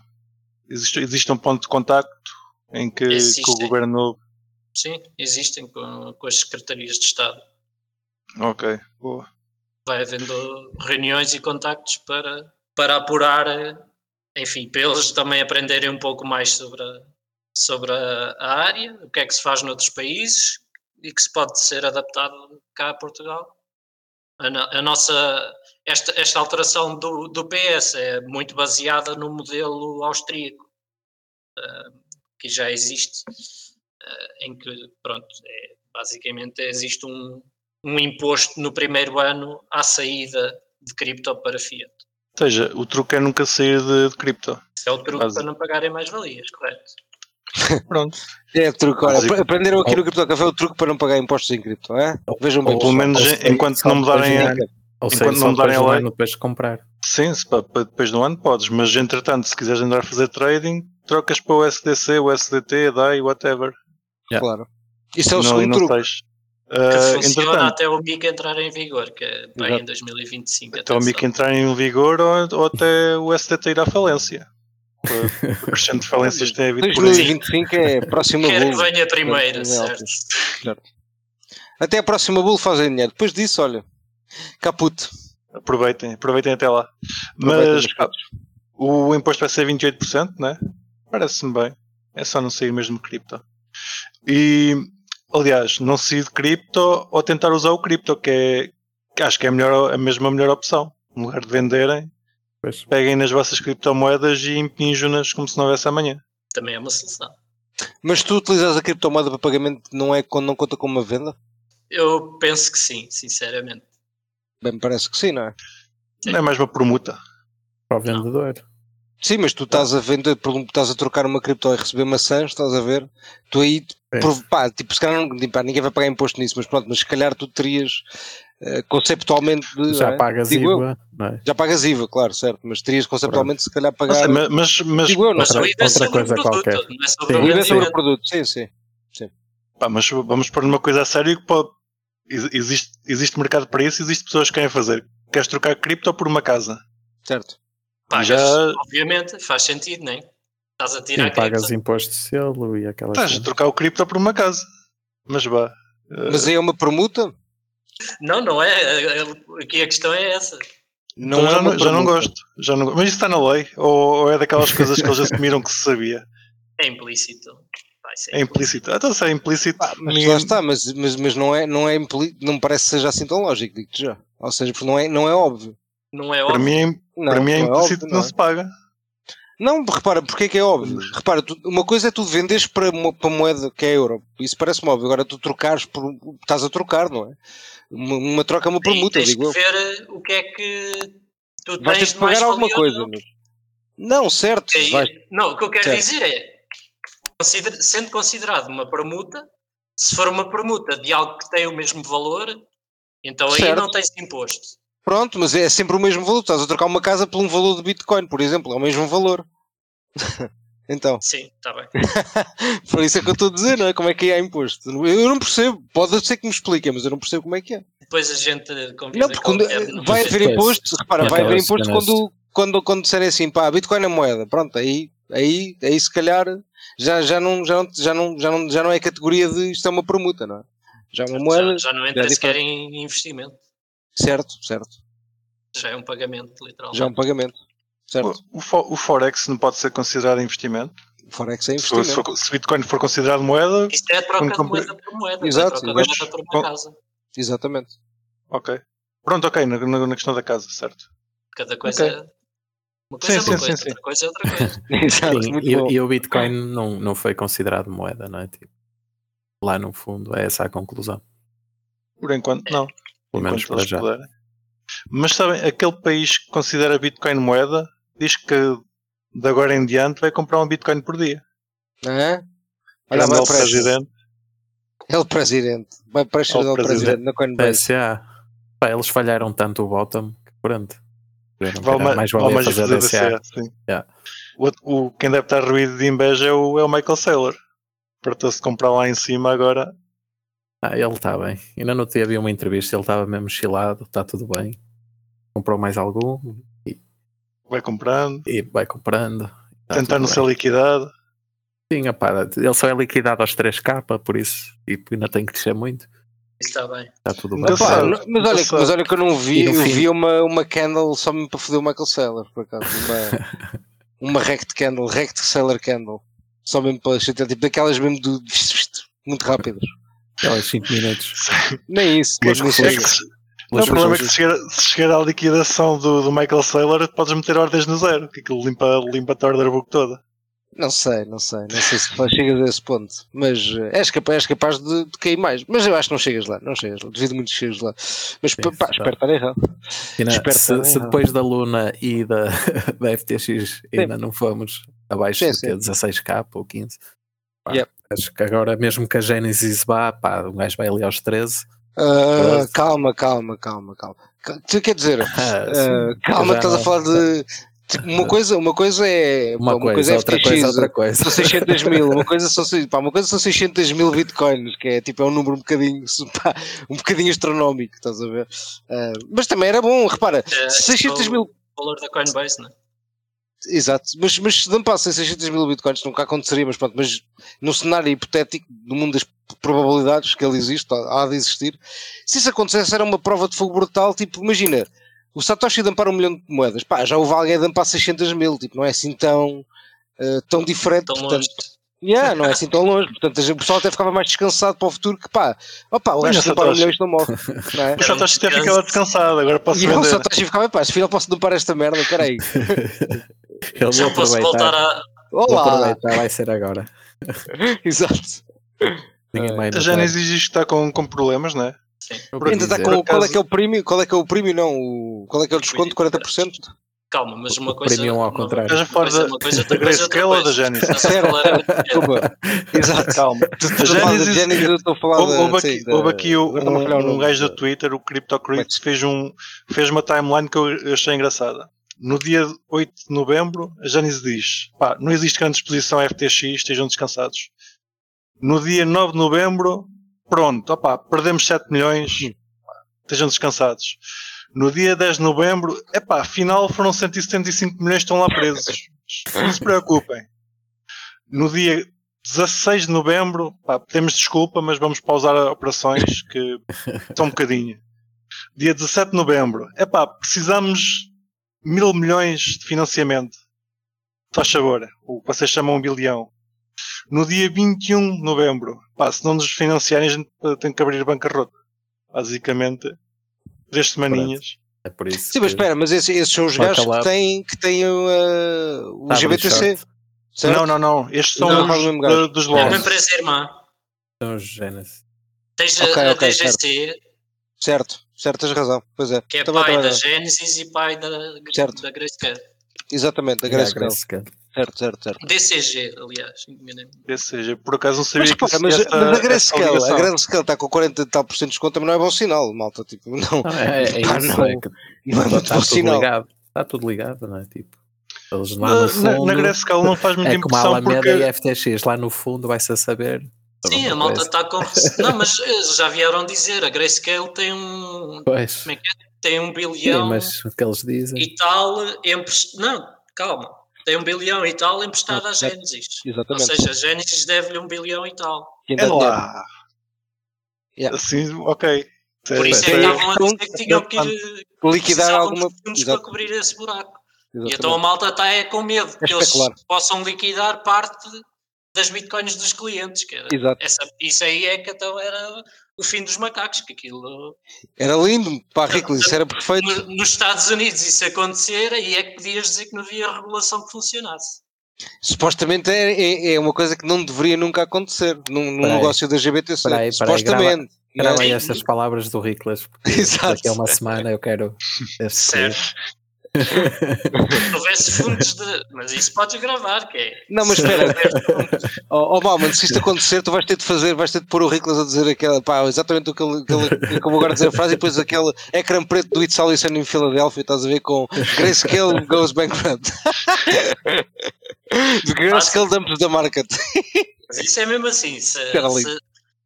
Existe, existe um ponto de contacto em que, que, o governo. Sim, existem com, com as secretarias de Estado. Ok, boa. Vai havendo reuniões e contactos para, para apurar, enfim, para eles também aprenderem um pouco mais sobre a, sobre a, a área, o que é que se faz noutros países e que se pode ser adaptado cá a Portugal. A, a nossa esta, esta alteração do, do PS é muito baseada no modelo austríaco, uh, que já existe, uh, em que, pronto, é, basicamente existe um, um imposto no primeiro ano à saída de cripto para fiat. Ou seja, o truque é nunca sair de, de cripto. Esse é o truque para não pagarem mais valias, correto? Pronto. É truque, olha, aprenderam aqui no Cripto Café o truque para não pagar impostos em cripto, é? Vejam bem. Ou pelo menos enquanto não mudarem a, ou seja, não darem a lei. Um depois de comprar. Sim, se, para, depois do ano podes, mas entretanto, se quiseres andar a fazer trading, trocas para o SDC, o SDT, a DAI, whatever. Yeah. Claro. Isso é o não, segundo não truque. Uh, que funciona até o MIC entrar em vigor, que é bem em 2025. Até o MIC entrar em vigor ou, ou até o SDT ir à falência. O crescente de falências tem havido 2025 é a próxima Quero que venha primeiro, certo. certo. Até a próxima bull fazem dinheiro. Depois disso, olha, Caputo. Aproveitem, aproveitem até lá. Mas pá, o imposto vai ser 28%, né? Parece-me bem. É só não sair mesmo cripto. E, aliás, não sair de cripto ou tentar usar o cripto, que é que acho que é a, melhor, a mesma melhor opção. No lugar de venderem, pois. peguem nas vossas criptomoedas e impinjam-nas como se não houvesse amanhã. Também é uma solução. Mas tu utilizas a criptomoeda para pagamento não é quando não conta como uma venda? Eu penso que sim, sinceramente. Bem, me parece que sim, não é? Não é mais uma permuta. Para o vendedor. Sim, mas tu estás a vender, estás a trocar uma cripto e receber maçãs, estás a ver? Tu aí, por, pá, tipo, se calhar não, pá, ninguém vai pagar imposto nisso, mas pronto, mas se calhar tu terias conceptualmente. De, já é? pagas IVA, é? Já pagas IVA, claro, certo, mas terias conceptualmente pronto. se calhar pagar. Mas, mas, mas, digo eu, não outra, outra coisa qualquer. Não é o IVA é sobre o produto, sim, sim. sim. Pá, mas vamos pôr numa coisa a sério que pode, existe, existe mercado para isso, existe pessoas que querem fazer. Queres trocar cripto por uma casa? Certo. Pagas, já... obviamente, faz sentido, não é? Estás a tirar Sim, pagas imposto de selo e aquela Estás a trocar o cripto por uma casa. Mas vá. Mas aí é uma permuta? Não, não é. Aqui a questão é essa. Não então é já, não, já, não, gosto. Já não, mas isso está na lei? Ou, ou é daquelas coisas que eles assumiram que se sabia? É implícito. É implícito. Então se é implícito. Ah, mas ninguém... lá está, mas, mas, mas não é, não é implícito, não parece que seja assim tão lógico, digo-te já. Ou seja, porque não é, não é óbvio. Não é óbvio. Para mim é, não, para mim é, é implícito óbvio, não, não é? se paga. Não, repara, porque é que é óbvio? Repara, tu, uma coisa é tu vendes para, para moeda que é euro. Isso parece-me óbvio. Agora tu trocares por. estás a trocar, não é? Uma, uma troca é uma permuta, digo eu. ver eh, o que é que tu vais tens ter que pagar alguma coisa. Mas... Não, certo. É, vais... Não, o que eu quero certo. dizer é considera sendo considerado uma permuta, se for uma permuta de algo que tem o mesmo valor, então aí certo. não tens imposto. Pronto, mas é sempre o mesmo valor. Estás a trocar uma casa por um valor de Bitcoin, por exemplo, é o mesmo valor. então. Sim, está bem. por isso é que eu estou a dizer, não é? Como é que é imposto? Eu não percebo. Pode ser que me expliquem, mas eu não percebo como é que é. Depois a gente Não, porque quando, vai haver imposto, repara, vai haver imposto quando, quando, quando disserem assim, pá, Bitcoin é moeda. Pronto, aí, aí, aí se calhar já, já, não, já, não, já, não, já, não, já não é categoria de isto é uma permuta, não é? Já é uma moeda. Já, já não entra sequer em investimento. Certo, certo. Já é um pagamento, literalmente. Já é um pagamento. Certo. O, o Forex não pode ser considerado investimento? O Forex é for- se, investimento. for- se Bitcoin for considerado moeda, Isto é troca Quando de moeda por moeda. Exato, É troca de mas moeda por com- uma casa. Exatamente. ok. Pronto, ok, na, na- na questão da casa, certo. Cada coisa Ok. é. Uma coisa Sim, é uma sim, coisa, sim, sim. outra coisa é outra coisa. Exato, Sim, e, e o Bitcoin não, não foi considerado moeda, não é? Tipo, lá no fundo é essa a conclusão. Por enquanto, não. Pelo menos para já. puderem. Mas sabem, aquele país que considera Bitcoin moeda diz que de agora em diante vai comprar um Bitcoin por dia. Hã? Olha, El para presidente. É o presidente. Vai para É o o presidente. presidente na Coinbase. Pá, eles falharam tanto o bottom que pronto. Vale mais, vale mais fazer fazer DCA. DCA, sim. Yeah. O, o- quem deve estar ruído de inveja é o, é o Michael Saylor. Fartou-se de comprar lá em cima agora. Ah, ele está bem. Ainda não havia uma entrevista, ele estava mesmo chilado, está tudo bem. Comprou mais algum Vai comprando, e vai comprando. Tá tentando tudo ser liquidado. Sim, opá, ele só é liquidado aos 3k, por isso, e ainda tem que descer muito. Isso está bem. Está tudo bem. Nunca Pá, não- mas, olha, mas olha que eu não vi, E eu fim- vi uma, uma candle só mesmo para foder o Michael Saylor, por acaso. Uma, uma rect candle, rect Sailor candle. Só mesmo para chatear, tipo daquelas mesmo do, muito rápidas. Aquelas 5 minutos. Nem isso, Mas que nem É não, o problema é que se chegar, se chegar à liquidação do, do Michael Saylor, podes meter ordens no zero, que aquilo limpa, limpa a order book toda. Não sei, não sei, não sei se chegas a esse ponto, mas eh, és capaz, és capaz de, de cair mais. Mas eu acho que não chegas lá, não chegas lá, duvido muito que chegas lá. Mas pá, pá, tá. espero estar errado. Na- Espero se, também, se não. depois da Luna e da, da FTX ainda não fomos abaixo Sim, de sim. quê? 16k ou 15, pá, Yep. Acho que agora mesmo que a Genesis vá, pá, um gajo vai ali aos 13. Ah, Verdade. calma, calma, calma, calma. Quer dizer, Ah, ah, sim, calma, já estás a falar de. tipo, uma, coisa, uma coisa é. Uma, pá, coisa, é outra FTX, coisa, outra coisa. São 600 mil, uma coisa são, pá, uma coisa são 600 mil bitcoins, que é tipo é um número um bocadinho, pá, um bocadinho astronómico, estás a ver? Ah, mas também era bom, repara, É, 600 isto é mil O valor da Coinbase, não é? Exato, mas, mas se não passem 600 mil bitcoins nunca aconteceria, mas pronto, mas num cenário hipotético, no mundo das probabilidades que ele existe, há de existir, se isso acontecesse era uma prova de fogo brutal, tipo, imagina, o Satoshi dampar um milhão de moedas, pá, já houve alguém a dampar 600 mil, tipo, não é assim tão, eh, tão diferente, Tão portanto, longe. Yeah, não é assim tão longe, portanto a- o pessoal até ficava mais descansado para o futuro que pá, opa, o gajo dampar um milhão isto não morre, não é? O Satoshi até ficava descansado, agora posso E o vender. Satoshi ficava, pá, se filho posso dampar esta merda, peraí, Eu Já vou posso aproveitar. voltar a. Vou olá, aproveitar, vai ser agora. exato. Ninguém vai A. Genesis diz que está com, com problemas, não é? Vou Ainda está dizer. com Por qual é que é o prémio? Qual é que é o prémio? Não, o, qual é que é o desconto? 40%? Calma, mas uma coisa. premium ao uma- contrário. Estás a falar coisa- da, uma coisa, da outra coisa, outra ou da coisa. Genesis? Estás a falar a- Desculpa. Exato. Calma. Tu A estás a falar da Genesis- Genesis, eu estou a falar Houve, da- houve sim, aqui, da- houve aqui agora falhar o um, um nome gajo da- do Twitter, o é que- fez, um, fez uma timeline que eu achei engraçada. No dia 8 de novembro, a Genesis diz: pá, não existe grande exposição FTX, estejam descansados. No dia 9 de novembro, pronto, opá, perdemos 7 milhões, estejam descansados. No dia 10 de novembro, epá, afinal foram 175 milhões que estão lá presos. Não se preocupem. No dia 16 de novembro, pá, pedimos desculpa, mas vamos pausar operações que estão um bocadinho. Dia 17 de novembro, epá, precisamos mil milhões de financiamento. Faz favor, o que vocês chamam um bilhão. No dia 21 de novembro, pá, se não nos financiarem, a gente tem que abrir bancarrota. Basicamente, três semaninhas. É por isso. Sim, mas espera, mas esses, esses são os gajos que têm, que têm uh, o Tá, GBTC. Não, não, não. Estes são Não, os dos É uma logs. empresa irmã. São os Genesis. Tens Ok, a, a ok, DGC, certo, certo, tens razão. Pois é. que é Também, pai também, da. Genesis e pai da, Certo. da Grayscale. Exatamente, da Grayscale. Certo, certo, certo. DCG, aliás. seja, por acaso não sabia Mas, que mas, essa- mas a Grayscale, a. Grayscale está com 40 e tal por cento de desconto, também não é bom sinal, malta. Tipo, não, Não, é, é Pá, isso. não. é que não é muito está bom tudo sinal. ligado. Está tudo ligado, não é? Tipo, eles lá Na, no na, fundo. na Grayscale não faz muita é como a impressão Alameda porque e a FTX, lá no fundo vai-se a saber. Sim, a malta está com. Não, mas eh, já vieram dizer, a Grayscale tem um, Pois, Como é tem um sim, bilhão mas o que eles dizem. e tal. Empres... Não, calma. Tem um bilhão e tal emprestado à Genesis. Ou Exatamente. seja, a Genesis deve-lhe um bilhão e tal. É lá. Yeah. Assim, ok. Por isso é que estavam a dizer que tinham que ir Liquidar alguma. fundos Exato, para cobrir esse buraco. E exatamente. então a malta está é com medo que É eles possam liquidar parte das bitcoins dos clientes. Que era- Exato. essa, isso aí é que então era o fim dos macacos, que aquilo Era lindo, pá, Riclas, isso era perfeito. no- nos Estados Unidos isso acontecer, aí é que podias dizer que não havia regulação que funcionasse. Supostamente é, é, é uma coisa que não deveria nunca acontecer num, num negócio da GBTC. Peraí, peraí, Supostamente. Grava Mas- aí estas palavras do Riclas, porque Exato. daqui a uma semana eu quero Certo. Se houvesse fundos de. Mas isso podes gravar, que é. Não, mas espera, oh, oh Malman, se isto acontecer, tu vais ter de fazer, vais ter de pôr o Riclas a dizer aquela, pá, exatamente o que ele, acabou agora dizer a frase e depois aquele ecrã preto do It's Sunny em Filadélfia, estás a ver com Grayscale goes bankrupt. Grayscale dumps the market. Mas isso é mesmo assim. Se, se,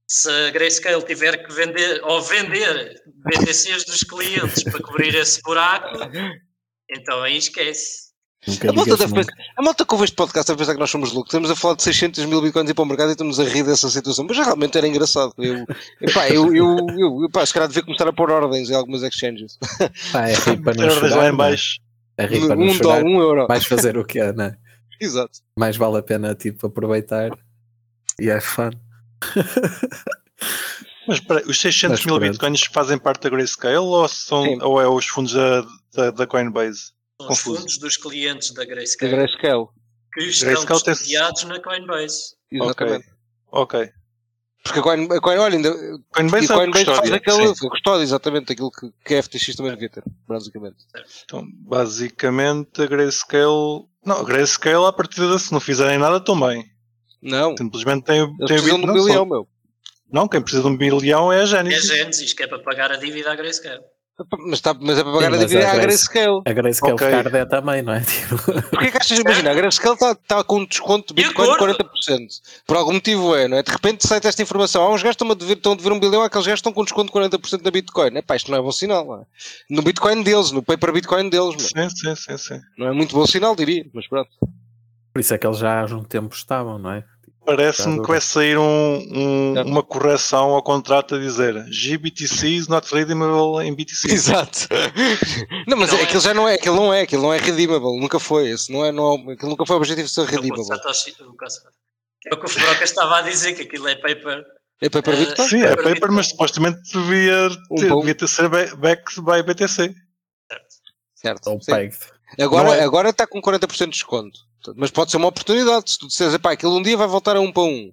se a Grayscale tiver que vender ou vender BTCs dos clientes para cobrir esse buraco, então aí esquece. A malta, deve a malta que ouve este podcast deve pensar que nós somos loucos. Estamos a falar de 600 mil bitcoins e ir para o mercado e estamos a rir dessa situação. Mas realmente era engraçado. Eu, epá, eu, eu, eu, epá, se calhar devia começar a pôr ordens em algumas exchanges. Pá, é rir para não chorar. lá em não é? baixo. É rir para não Um, chorar. um euro. Vais fazer o quê, né? Exato. Mais vale a pena tipo aproveitar e é fun. Mas espera, os 600 Mas mil pronto. bitcoins fazem parte da Grayscale ou, são, Sim. ou é os fundos da, da, da Coinbase? São Confuso. os fundos dos clientes da Da Grayscale Grayscale. que estão Grayscale tem- custodiados na Coinbase. Exatamente. Ok. Porque a Coin, a Coin olha, ainda, Coinbase e a a Coinbase faz custódia. aquele sim. custódia, exatamente, aquilo que, que a FTX também devia ter, basicamente. Então, basicamente, a Grayscale... Não, a Grayscale, a partir de se não fizerem nada, estão bem. Não, Simplesmente tem, eles tem precisam de um bilhão, meu. não, quem precisa de um bilhão é a É Genesis. Genesis, que é para pagar a dívida à Grayscale. Mas, tá, mas é para pagar Sim, a dívida a à Grayscale. A Grayscale Ok. ficar é também, não é? Tipo, Porquê que achas, imagina, a Grayscale está tá com um desconto de De Bitcoin de acordo. 40%. Por algum motivo é, não é? De repente sai esta informação. Há uns gajos que estão a dever, estão a dever um bilhão, aqueles gajos estão com desconto de 40% da Bitcoin. É pá, isto não é bom sinal, não é? No Bitcoin deles, no paper Bitcoin deles. Sim, sim, sim, sim. Não é muito bom sinal, diria, mas pronto. por isso é que eles já há um tempo estavam, não é? Parece-me que vai sair um- um- Certo. uma correção ao contrato a dizer GBTC is not redeemable em BTC. Exato. Não, mas Não é, é. aquilo já não é, aquilo não é, aquilo não é redeemable, nunca foi. Esse não é, não, é- aquilo nunca foi o objetivo de ser redeemable. É o que o Froca estava a dizer, que aquilo é paper. É paper Eh, Bitcoin? Sim, é Para paper, mas supostamente devia Um ter, bom- devia ter ser ba- backed by BTC. Certo. Ou pegged. Agora, é- agora está com 40% de desconto. Mas pode ser uma oportunidade. Se tu disseres, pá, aquilo um dia vai voltar a um para um.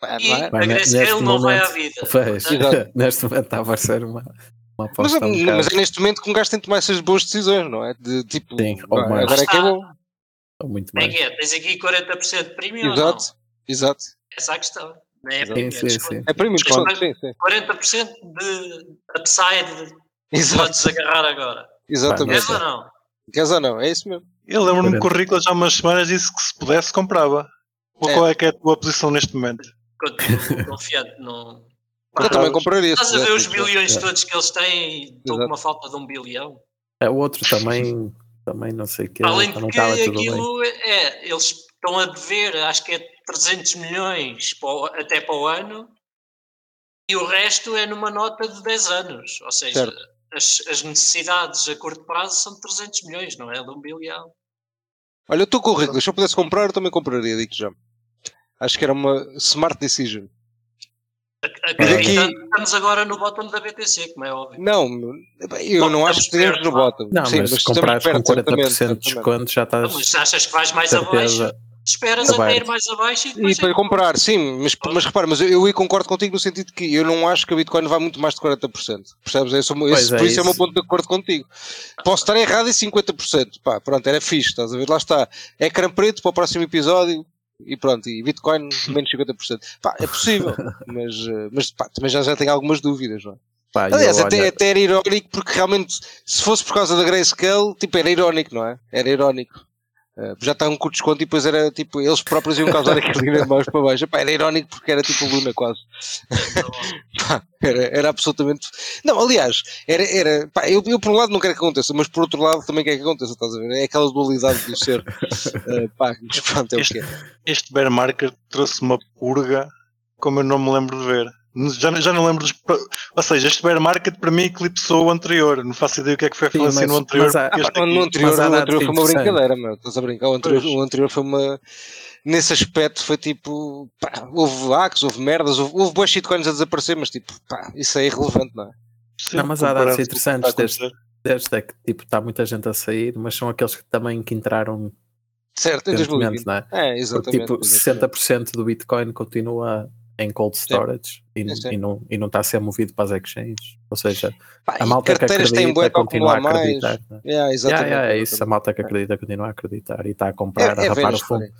Pá, E não é? a Vai, ne- Grayscale neste não vai à momento- vida. Pois, neste momento estava a ser uma, uma Mas, aposta. um mas é neste momento que um gajo tem de tomar essas boas decisões, não é? De tipo, Sim, ou pá, mais. agora é que é bom. ou muito Como é mais. que é? Tens aqui 40% de premium ou não? Exato, exato. Essa é a questão. Não é Sim, premium, sim, sim. É premium mas- sim, sim. 40% de upside Exato, podes agarrar agora. exatamente. Queres ou não? Ou não? É isso mesmo. Eu lembro-me que o 40. Ricola já há umas semanas disse que se pudesse comprava. Ou É. Qual é que é a tua posição neste momento? Continuo confiante. Não... Eu também compraria. se Estás a ver os pudesse, bilhões É. todos que eles têm e estão com Exato. uma falta de um bilhão. É, o outro também, também não sei o que. Além de que aquilo é, eles estão a dever, acho que é 300 milhões para o- até para o ano e o resto é numa nota de 10 anos. Ou seja, Certo. As, as necessidades a curto prazo são de 300 milhões, não é de um bilhão. Olha, eu estou com o Ricolas. Se eu pudesse comprar, eu também compraria, digo já. Acho que era uma smart decision. Acreditando que estamos agora no bottom da BTC, como é óbvio. Não, eu Bom, não acho que estamos esteja no bottom. Não, Sim, mas se estamos comprares com perto, 40% certamente, de desconto já estás Mas achas que vais mais abaixo? Esperas Aberto. até ir mais abaixo e E depois. para comprar, sim, mas, mas repara, mas eu, concordo contigo no sentido que eu não acho que a Bitcoin vai muito mais de 40%. Percebes? Esse, Pois esse, é por isso é o meu ponto de acordo contigo. Posso estar errado em 50%. Pá, pronto, era fixe, estás a ver? Lá está. Ecrã preto para o próximo episódio e pronto. E Bitcoin menos 50%. Pá, é possível, mas, eh, mas pá, também já, já tenho algumas dúvidas, não é? Pá, Aliás, até, olha, até era irónico porque realmente, se fosse por causa da Grayscale, tipo, era irónico, não é? Era irónico. Eh, já estavam com desconto e depois era tipo, eles próprios iam causar aquele dinheiro mais para baixo. Epá, era irónico porque era tipo Luna quase. Pá, era, era absolutamente. Não, aliás, era, era pá, eu, eu por um lado não quero que aconteça, mas por outro lado também quero que aconteça, estás a ver? É aquela dualidade do ser. Eh, pá, mas pronto, é o que é. Este bear market trouxe uma purga como eu não me lembro de ver. Já, já não lembro dos. Ou seja, este bear market para mim eclipsou o anterior. Não faço ideia o que é que foi a mas- no anterior. mas há- porque este Ah, no anterior, anterior foi uma brincadeira, meu. Estás a brincar? O anterior, Pois. o anterior foi uma. Nesse aspecto foi tipo. Pá, houve hacks, houve merdas, houve, houve boas shitcoins a desaparecer, mas tipo, pá, isso é irrelevante, não é? Sim, Não, mas há dados interessantes desde- acontecer. Desde é que tipo, está muita gente a sair, mas são aqueles que também que entraram Certo, em recentemente, 2020. não é? É, Porque exatamente. tipo, exatamente. 60% do Bitcoin continua em cold storage e, Sim, sim. e não, e não está a ser movido para as exchanges. Ou seja, Pá, a malta que acredita para continua a acreditar. não é? Yeah, Yeah, yeah, é isso, a malta que acredita continua a acreditar e está a É, comprar, a é rapar o fundo. história.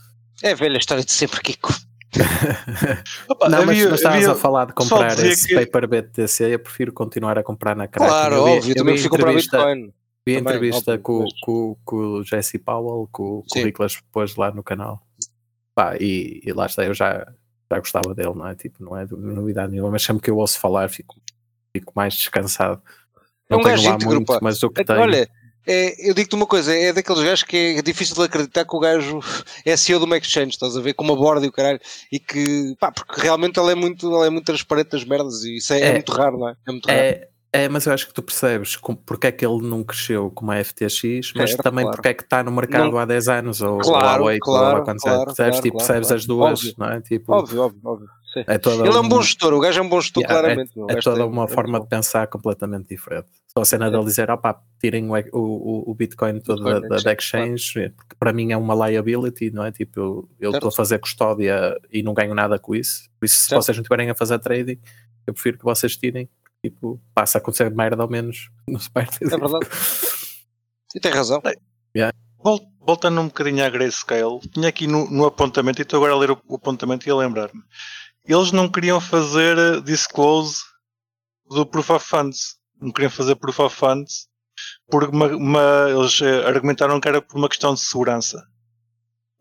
É a velha história de sempre, Kiko. Opa, Não, mas, havia- mas havia- a falar de comprar esse que- paper BTC, eu prefiro continuar a comprar na Kraken. Claro, eu vi, óbvio, eu também comprar entrevista, Bitcoin. vi a também, entrevista óbvio, com, mas- com, com o Jesse Powell, que Sim. o Nicolas pôs lá no canal. Pá, e, e lá está, eu já, já gostava dele, não é? Tipo, não é de novidade nenhuma, mas sempre que eu ouço falar fico, fico mais descansado. É Não um tenho lá muito, mas o que É, tenho. Olha, é, eu digo-te uma coisa, é daqueles gajos que é difícil de acreditar que o gajo é CEO de uma exchange, estás a ver, com uma borda e o caralho, e que, pá, porque realmente ele é muito, ele é muito transparente das merdas e isso é, é É. muito raro, não é? É muito raro. É, é, mas eu acho que tu percebes com, porque é que ele não cresceu como a FTX, mas também claro. porque é que está no mercado Não- há 10 anos, ou, Claro, ou há 8, ou claro, há quantos claro, anos, percebes? claro, tipo, claro, percebes claro. as duas, Óbvio. não é? Tipo, Óbvio, óbvio, óbvio. Sim. é toda Ele é um bom gestor, o gajo é um bom gestor, Yeah, é- claramente. é gajo toda uma é forma muito de pensar completamente diferente. Só a cena dele dizer, opá, tirem o, o, o- Bitcoin todo Bitcoin da, da, exchange, porque para mim é uma liability, não é? Tipo, eu- eu estou a fazer custódia e não ganho nada com isso. Por isso, se Certo. vocês não estiverem a fazer trading, eu prefiro que vocês tirem. Tipo, passa a acontecer merda ao menos no Spider. É verdade. E tem razão. Vol- Voltando um bocadinho à Grayscale, tinha aqui no, no apontamento, e estou agora a ler o, o apontamento e a lembrar-me. Eles não queriam fazer eh, disclose do Proof of Funds. Não queriam fazer Proof of Funds porque uma, uma- eles eh, argumentaram que era por uma questão de segurança.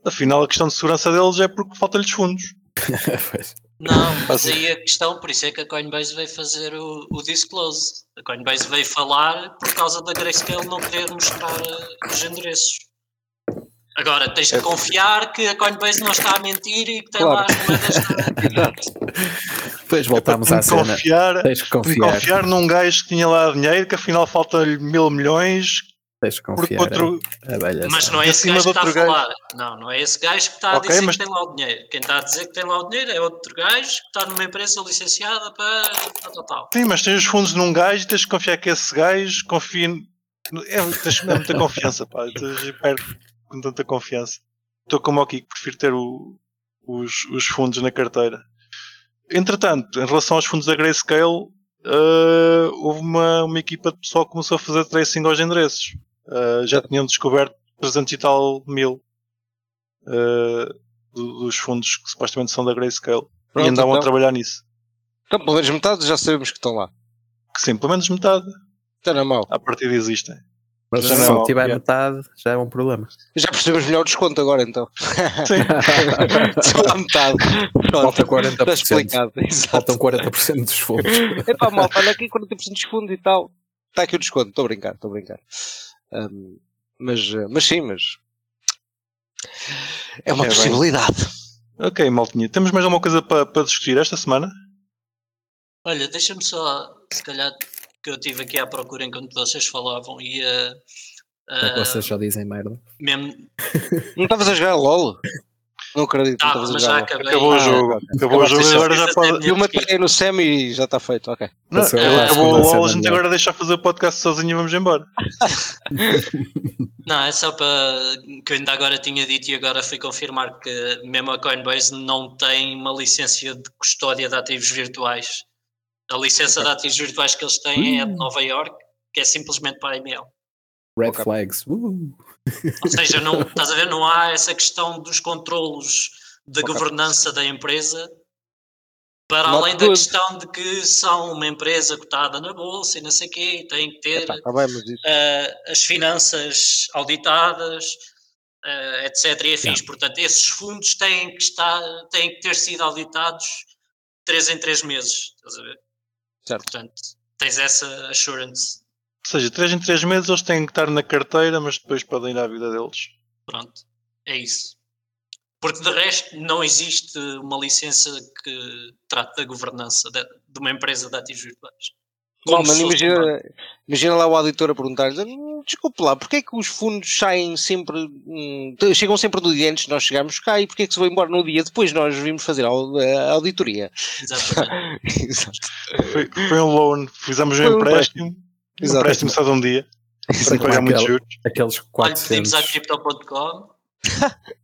Afinal, a questão de segurança deles é porque falta-lhes fundos. Não, mas aí a questão, por isso é que a Coinbase veio fazer o, o disclose. A Coinbase veio falar por causa da Grayscale não querer mostrar eh, os endereços. Agora, tens de confiar que a Coinbase não está a mentir e que tem lá Claro. as moedas. Depois É para voltamos à cena. confiar, Tens que te confiar. confiar num gajo que tinha lá dinheiro, que afinal falta-lhe mil milhões, Tens que confiar. outro. é, é Mas cena. não é esse gajo que de está a outro gajo. falar. Não, não é esse gajo que está a Ok, dizer mas- que tem lá o dinheiro. Quem está a dizer que tem lá o dinheiro é outro gajo que está numa empresa licenciada para tal, tal, tal. Sim, mas tens os fundos num gajo e tens que confiar que esse gajo confia. no- É, tens é muita confiança, pá. Perco com tanta confiança. Estou como o Kiko, prefiro ter o- os, os fundos na carteira. Entretanto, em relação aos fundos da Grayscale, eh, houve uma, uma equipa de pessoal que começou a fazer tracing aos endereços. Eh, já tinham descoberto 300 e tal mil do- dos fundos que supostamente são da Grayscale. Pronto, e andavam a então. trabalhar nisso. Então, pelo menos metade já sabemos que estão lá. Que sim, pelo menos metade Está na mão. à partida existem. Mas Já se não, tiver yeah. metade, já é um problema. Já percebemos melhor o desconto agora, então. Sim. Só lá metade. Falta 40%. Está explicado. Exato. Faltam 40% dos fundos. Epá, malta, olha aqui 40% de desconto e tal. Está aqui o desconto. Estou a brincar, estou a brincar. Ahm, mas, eh, mas sim, mas... É uma É bem. possibilidade. Ok, maltinha. Temos mais alguma coisa para, para discutir esta semana? Olha, deixa-me só, se calhar, que eu estive aqui à procura enquanto vocês falavam e uh, que vocês só dizem merda. mesmo Não estavas a jogar LOL? Não acredito, não a mas já acabei. Acabou o Ah, jogo. Acabou o jogo e agora já. pode. Eu matei no SEM e já está feito, ok. Não, acabou o LOL, a gente melhor. agora deixa fazer o podcast sozinho e vamos embora. Não, é só para que eu ainda agora tinha dito e agora fui confirmar que mesmo a Coinbase não tem uma licença de custódia de ativos virtuais. A licença de ativos virtuais que eles têm é de Nova York, que é simplesmente para a EML. Red Ok. flags. Uh. Ou seja, não, estás a ver, não há essa questão dos controlos da governança da empresa, para além da questão de que são uma empresa cotada na bolsa e não sei o quê, têm que ter Epá, Está bem, eh, as finanças auditadas, eh, etc. e afins. Portanto, esses fundos têm que, estar, têm que ter sido auditados três em três meses. Estás a ver? Certo. Portanto, tens essa assurance. Ou seja, 3 em 3 meses eles têm que estar na carteira, mas depois podem ir à vida deles. Pronto, é isso. Porque de resto não existe uma licença que trate da governança de- de uma empresa de ativos virtuais. Não, mas imagina, imagina lá o auditor a perguntar-lhe: "Hum, desculpe lá, porque é que os fundos saem sempre, hum, chegam sempre no dia antes de nós chegarmos cá e porque é que se vão embora no dia depois nós vimos fazer a a auditoria? Exatamente. Exato. Foi, foi um loan, fizemos um um empréstimo, um Exato. empréstimo só de um dia, sem pagar muitos juros. Aqueles Olha, pedimos 400. à Crypto.com,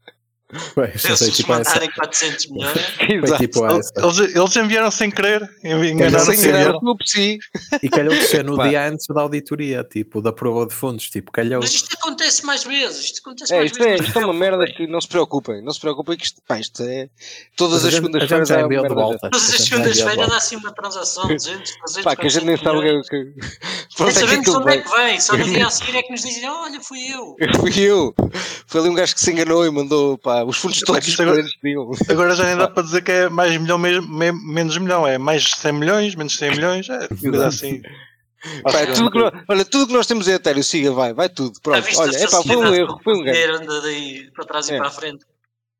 Pois, se tipo essa. mandarem 400 milhões. Tipo. Eles, eles enviaram sem querer, Sem enviaram. não preciso. E calhou de ser no Pá. dia antes da auditoria, tipo, da prova de fundos. Tipo, calhou. Mas isto acontece mais vezes. Isto acontece É, mais isto é, vezes. isto é uma merda que não se preocupem, não se preocupem que isto, pá, isto é todas Mas a as segundas-feiras enviou de volta. Todas as segundas-feiras dá assim uma transação, 200, 300, Pá, que a gente nem sabe o que, Nem onde é que sabemos onde é que vem, só no dia a seguir é que nos dizem, olha, fui eu. Fui eu. Foi ali um gajo que se enganou e mandou pá, os fundos Epá, todos isto agora-. Agora já nem dá para dizer que é mais milhão, me- me- menos milhão, é mais 100 milhões, menos 100 milhões, é coisa assim. É tudo que nós, olha, tudo que nós temos é Ethereum, siga, vai, vai tudo. Pronto, olha, é pá, foi um erro, foi um que o ganho. dinheiro anda daí para trás É. e para a frente.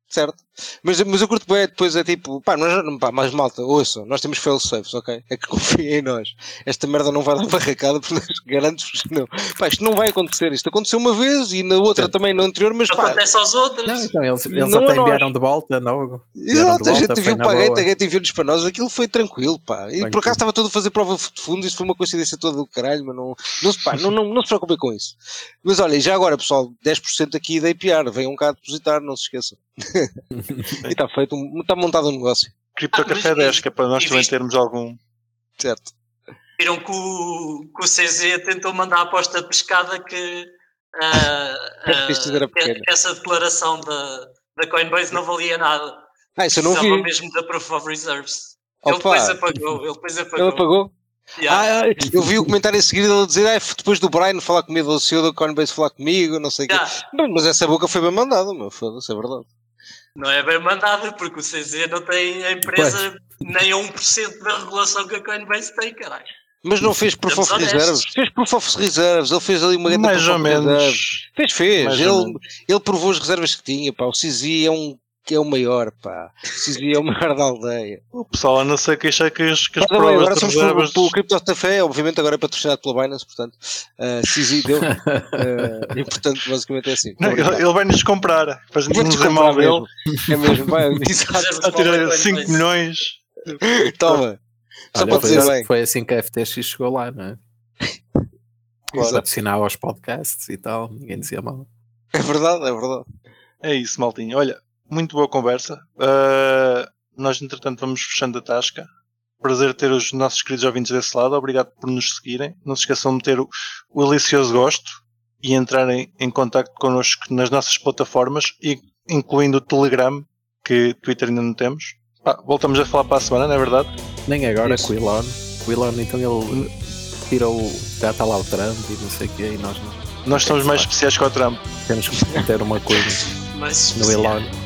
certo? Mas, mas eu curto bem, depois é tipo, pá, nós, não- pá, mais malta, ouçam, nós temos fail safes, ok? É que confiem em nós. Esta merda não vai dar barracada, porque garanto-vos que não. Pá, isto não vai acontecer. Isto aconteceu uma vez e na outra Sim. também, no anterior, mas pá, Acontece aos outros. Não, então eles, eles Não até nós. enviaram de volta, não. Exato, a gente viu na para a Gate, boa. a Gate enviou-nos para nós, aquilo foi tranquilo, pá. E por acaso estava todo a fazer prova de fundo, isso foi uma coincidência toda do caralho, mas não, não, se, pá, não, não, não se preocupem com isso. Mas olha, já agora pessoal, 10% aqui da IPR, venham cá depositar, não se esqueçam. e está feito, um- está montado um negócio, Cripto Ah, Café e- 10, que é para nós também viste- termos algum. certo? Viram que o, que o CZ tentou mandar a aposta de pescada que, era ah, que- que essa declaração da, da Coinbase não valia nada. Ah, isso eu não Precisava vi. mesmo da Proof of Reserves. Ele Opa, depois apagou. Ele depois apagou. ele apagou? Yeah. Ah, eu vi o comentário a seguir dele a dizer, ah, depois do Brian falar comigo, do CEO da Coinbase falar comigo, não sei o quê. Yeah. Bem, Mas essa boca foi bem mandada, meu, foda-se, é verdade. Não é bem mandado, porque o CZ não tem a empresa nem a 1% da regulação que a Coinbase tem, caralho. Mas não fez Proof of. Reserves. Fez Proof of Reserves. Ele fez ali uma grande Mais ou menos. Fez, fez. Mais Ele, ele provou as reservas que tinha, pá. O CZ é um que é o maior, pá. O CZ é o maior da aldeia. O pessoal anda a queixar que as, que as way, provas agora de somos reservas. pelo, pelo Crypto Café, obviamente agora é patrocinado pela Binance, portanto, uh, CZ deu. Uh, e portanto, basicamente é assim. Não, ele, ele vai nos comprar. Para a dizer dele. É mesmo, vai, A para tirar Coinbase. 5 milhões. Toma. Só Olha, pode foi, ser assim- bem. foi assim que a FTX chegou lá, não é? Claro. Aos podcasts e tal, ninguém dizia mal. É verdade, é verdade. É isso, maltinho. Olha, muito boa conversa. Uh, nós, entretanto, vamos fechando a tasca. Prazer ter os nossos queridos ouvintes desse lado. Obrigado por nos seguirem. Não se esqueçam de meter o, o delicioso gosto e entrarem em contato connosco nas nossas plataformas, e, incluindo o Telegram, que Twitter ainda não temos. Pá, voltamos a falar para a semana, não é verdade? Nem agora Isso. com o Elon. O Elon, então ele tirou. Já está lá o Trump e não sei o quê, e nós não. Nós somos mais especiais que o Trump. Temos que meter uma coisa no Elon.